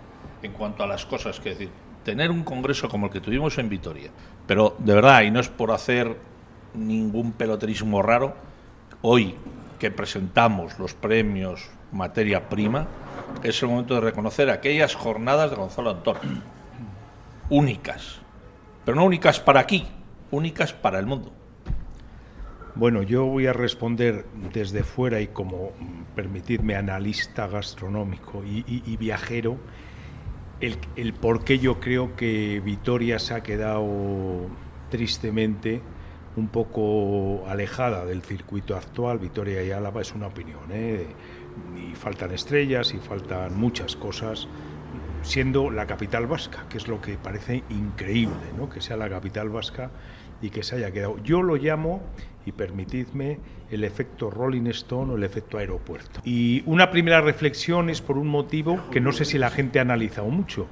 en cuanto a las cosas, que decir, tener un congreso como el que tuvimos en Vitoria, pero de verdad, y no es por hacer ningún peloterismo raro, hoy que presentamos los premios materia prima, es el momento de reconocer aquellas jornadas de Gonzalo Antón, únicas, pero no únicas para aquí, únicas para el mundo. Bueno, yo voy a responder desde fuera y como, permitidme, analista gastronómico y viajero, el, el por qué yo creo que Vitoria se ha quedado tristemente un poco alejada del circuito actual. Vitoria y Álava es una opinión, ¿eh? y faltan estrellas y faltan muchas cosas, siendo la capital vasca, que es lo que parece increíble, ¿no? que sea la capital vasca y que se haya quedado. Yo lo llamo, y permitidme, el efecto Rolling Stone o el efecto aeropuerto. Y una primera reflexión es por un motivo que no sé si la gente ha analizado mucho.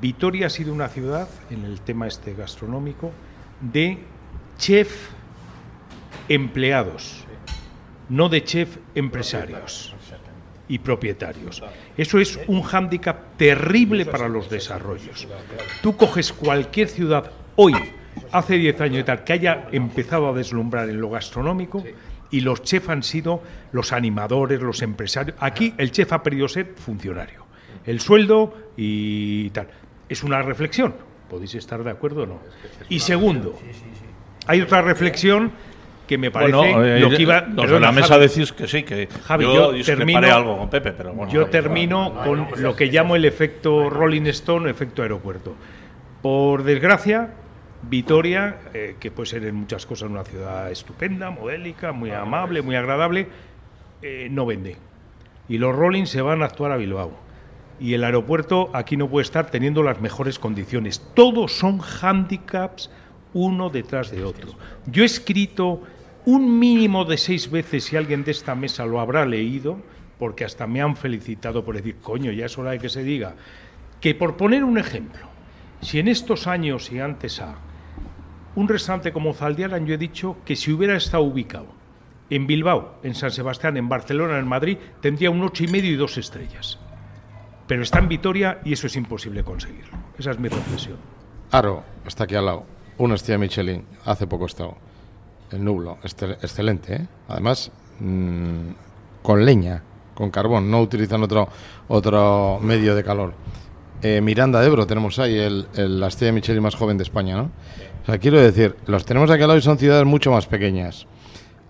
Vitoria ha sido una ciudad, en el tema este gastronómico, de chef empleados, no de chef empresarios y propietarios. Eso es un hándicap terrible para los desarrollos. Tú coges cualquier ciudad hoy, hace 10 años y tal, que haya empezado a deslumbrar en lo gastronómico y los chefs han sido los animadores, los empresarios. Aquí el chef ha perdido ser funcionario. El sueldo y tal. Es una reflexión. Podéis estar de acuerdo o no. Y segundo, hay otra reflexión que me parece Bueno, eh, lo que iba. los de perdona, la mesa Javi. decís que sí, que Javi, yo, yo termino- algo con Pepe, pero bueno. Yo termino con lo que llamo el efecto Rolling Stone, efecto aeropuerto. Por desgracia, Vitoria, eh, que puede ser en muchas cosas una ciudad estupenda, modélica, muy amable, muy agradable, eh, no vende. Y los Rolling se van a actuar a Bilbao. Y el aeropuerto aquí no puede estar teniendo las mejores condiciones. Todos son handicaps uno detrás de otro. Yo he escrito un mínimo de seis veces, si alguien de esta mesa lo habrá leído, porque hasta me han felicitado por decir, coño, ya es hora de que se diga, que por poner un ejemplo, si en estos años y antes a un restaurante como Zaldiaran, yo he dicho que si hubiera estado ubicado en Bilbao, en San Sebastián, en Barcelona, en Madrid, tendría un ocho y medio y dos estrellas. Pero está en Vitoria y eso es imposible conseguirlo. Esa es mi reflexión. Aro, está aquí al lado. Una estrella Michelin. Hace poco he estado. El nublo. Excelente, ¿eh? Además, mm, con leña, con carbón. No utilizan otro, otro medio de calor. Eh, Miranda de Ebro tenemos ahí, el, el- la estrella Michelin más joven de España, ¿no? O sea, quiero decir, los tenemos aquí al lado y son ciudades mucho más pequeñas.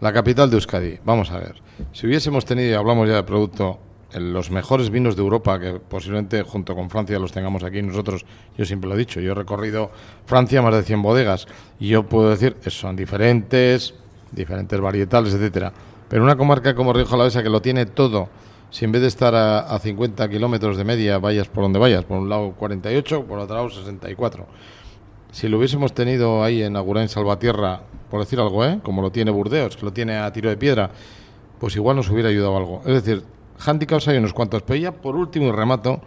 La capital de Euskadi, vamos a ver. Si hubiésemos tenido, y hablamos ya de producto, los mejores vinos de Europa, que posiblemente junto con Francia los tengamos aquí nosotros, yo siempre lo he dicho, yo he recorrido Francia más de 100 bodegas, y yo puedo decir, son diferentes, diferentes varietales, etcétera. Pero una comarca como Río Jalavesa que lo tiene todo, si en vez de estar a, a 50 kilómetros de media, vayas por donde vayas, por un lado 48, por otro lado 64. Si lo hubiésemos tenido ahí en Agurain Salvatierra, por decir algo, ¿eh? como lo tiene Burdeos, que lo tiene a tiro de piedra, pues igual nos hubiera ayudado algo. Es decir, handicaps hay unos cuantos, pero ya por último y remato,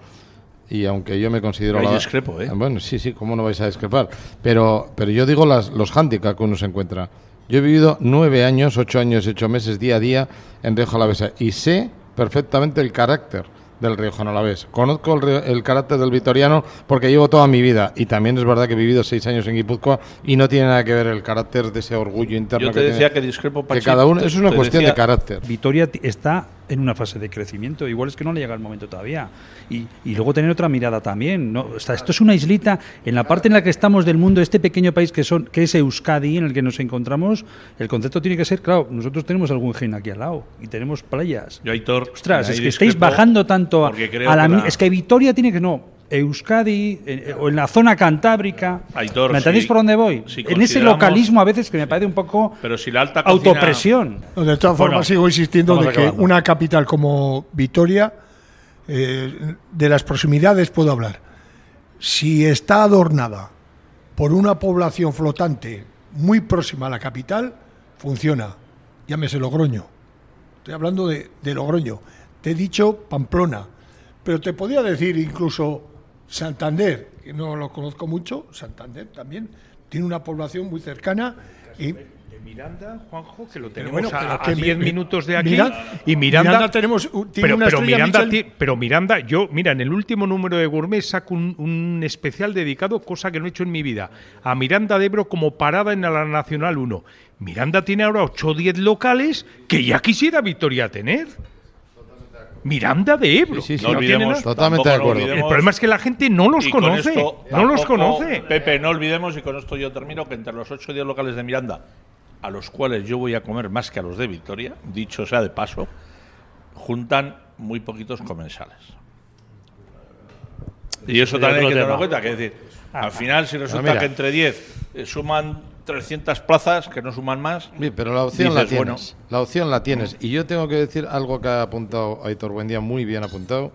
y aunque yo me considero... La- discrepo, ¿eh? Bueno, sí, sí, ¿cómo no vais a discrepar? Pero, pero yo digo las, los handicaps que uno se encuentra. Yo he vivido nueve años, ocho años, ocho meses, día a día en Río Jalavesa y sé perfectamente el carácter del Río Jalavés. Conozco el, río- el carácter del vitoriano porque llevo toda mi vida y también es verdad que he vivido seis años en Guipúzcoa y no tiene nada que ver el carácter de ese orgullo interno Yo te que decía tiene- que discrepo, que Pachi, cada uno es una cuestión decía- de carácter. Vitoria está en una fase de crecimiento, igual es que no le llega el momento todavía. Y, y luego tener otra mirada también. ¿no? O sea, esto es una islita, en la parte en la que estamos del mundo, este pequeño país que, son, que es Euskadi, en el que nos encontramos, el concepto tiene que ser, claro, nosotros tenemos algún gen aquí al lado y tenemos playas. Yo, Aitor, Ostras, es que estáis bajando tanto a, que la- Es que Vitoria tiene que... No, Euskadi eh, o en la zona cantábrica. Aitor, ¿Me entendéis si- por dónde voy? si en ese localismo a veces que me parece un poco Pero si la alta cocina- autopresión. No, de todas Bueno, formas, sigo insistiendo de que una capital como Vitoria, eh, de las proximidades puedo hablar. Si está adornada por una población flotante muy próxima a la capital, funciona. Llámese Logroño. Estoy hablando de, de Logroño. Te he dicho Pamplona, pero te podía decir incluso Santander, que no lo conozco mucho, Santander también, tiene una población muy cercana Y, De Miranda, Juanjo, que lo tenemos bueno, a- a 10 mi- minutos de aquí. Miranda- y Miranda, Miranda tenemos- tiene pero, una pero Miranda, ti- pero Miranda, yo, mira, en el último número de Gourmet saco un, un especial dedicado, cosa que no he hecho en mi vida, a Miranda de Ebro como parada en la Nacional 1. Miranda tiene ahora 8 o 10 locales que ya quisiera Victoria tener. Miranda de Ebro. Sí, sí, sí. No No olvidemos. Totalmente de acuerdo. El problema es que la gente no los conoce. esto no los conoce. Pepe, no olvidemos, y con esto yo termino, que entre los 8 o 10 locales de Miranda, a los cuales yo voy a comer más que a los de Victoria, dicho sea de paso, juntan muy poquitos comensales. Y eso también hay que tenerlo tema. en cuenta. Que es decir, al final, si resulta que entre 10 eh, suman 300 plazas, que no suman más, Bien, pero la opción la Dices, tienes. bueno. La opción la tienes. Y yo tengo que decir algo que ha apuntado Aitor Buendía, muy bien apuntado.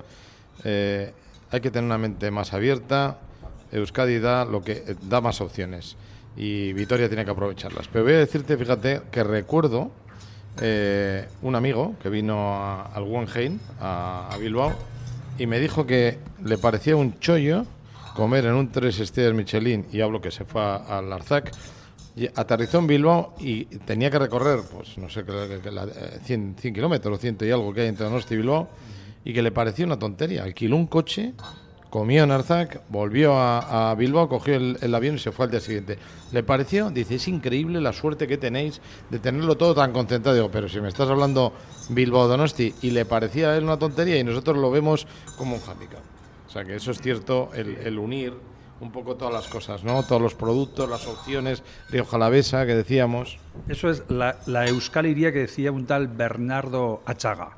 Eh, hay que tener una mente más abierta. Euskadi da lo que eh, da más opciones y Vitoria tiene que aprovecharlas. Pero voy a decirte, fíjate, que recuerdo eh, un amigo que vino a- al Guggenheim, a, a Bilbao, y me dijo que le parecía un chollo comer en un tres estrellas Michelin, y hablo que se fue al Arzac, aterrizó en Bilbao y tenía que recorrer, pues no sé, que- que la- eh, 100, 100 kilómetros, 100 y algo que hay entre Donosti y Bilbao, y que le pareció una tontería. Alquiló un coche, comió en Arzac, volvió a, a Bilbao, cogió el, el avión y se fue al día siguiente. Le pareció, dice, es increíble la suerte que tenéis de tenerlo todo tan concentrado. Digo, pero si me estás hablando Bilbao Donosti y le parecía a él una tontería y nosotros lo vemos como un hándicap. O sea que eso es cierto, el, el unir un poco todas las cosas, ¿no? Todos los productos, las opciones, Río Jalavesa, que decíamos. Eso es la, la Euskal Iría que decía un tal Bernardo Achaga.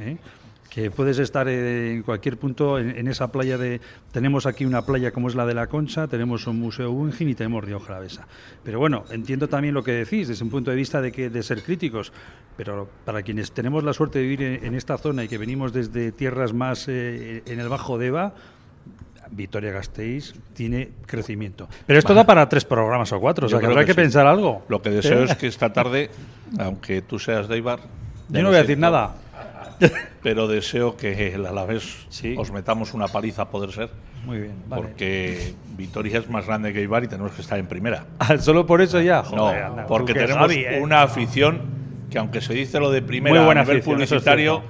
¿eh? Que puedes estar en cualquier punto en, esa playa de. Tenemos aquí una playa como es la de la Concha, tenemos un museo Guggenheim y tenemos Río Jalavesa. Pero bueno, entiendo también lo que decís desde un punto de vista de que de ser críticos. Pero para quienes tenemos la suerte de vivir en, esta zona y que venimos desde tierras más eh, en el Bajo Deva, Vitoria Gasteiz tiene crecimiento. Pero esto da para tres programas o cuatro, o sea que habrá que que, sí. pensar algo. lo que deseo ¿Eh? es que esta tarde, aunque tú seas de Eibar, ya Yo no voy a decir nada. pero deseo que el Alavés Sí. os metamos una paliza a poder ser, Muy bien, vale. porque Vitoria es más grande que Eibar y tenemos que estar en primera. Ah, Solo por eso ya. No, anda, porque tenemos ¿eh? una afición que aunque se dice lo de primera Muy buena a nivel afición, publicitario.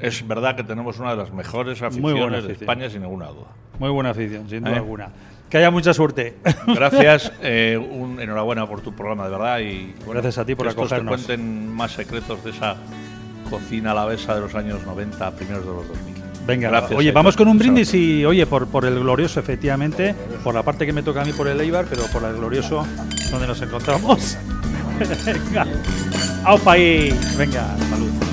Es, verdad que tenemos una de las mejores aficiones de. España, sin ninguna duda. Muy buena afición, sin duda ¿Eh? alguna. Que haya mucha suerte. Gracias, eh, un, enhorabuena por tu programa, de verdad. Y Gracias a ti por que acogernos. cuenten más secretos de esa cocina alavesa de los años 90, primeros de los 2000. Venga, Gracias, oye, vamos con un brindis y, oye, por, por el glorioso, efectivamente, por la parte que me toca a mí por el Eibar, pero por el glorioso donde nos encontramos. Venga, ¡Aupa ahí! Venga, salud.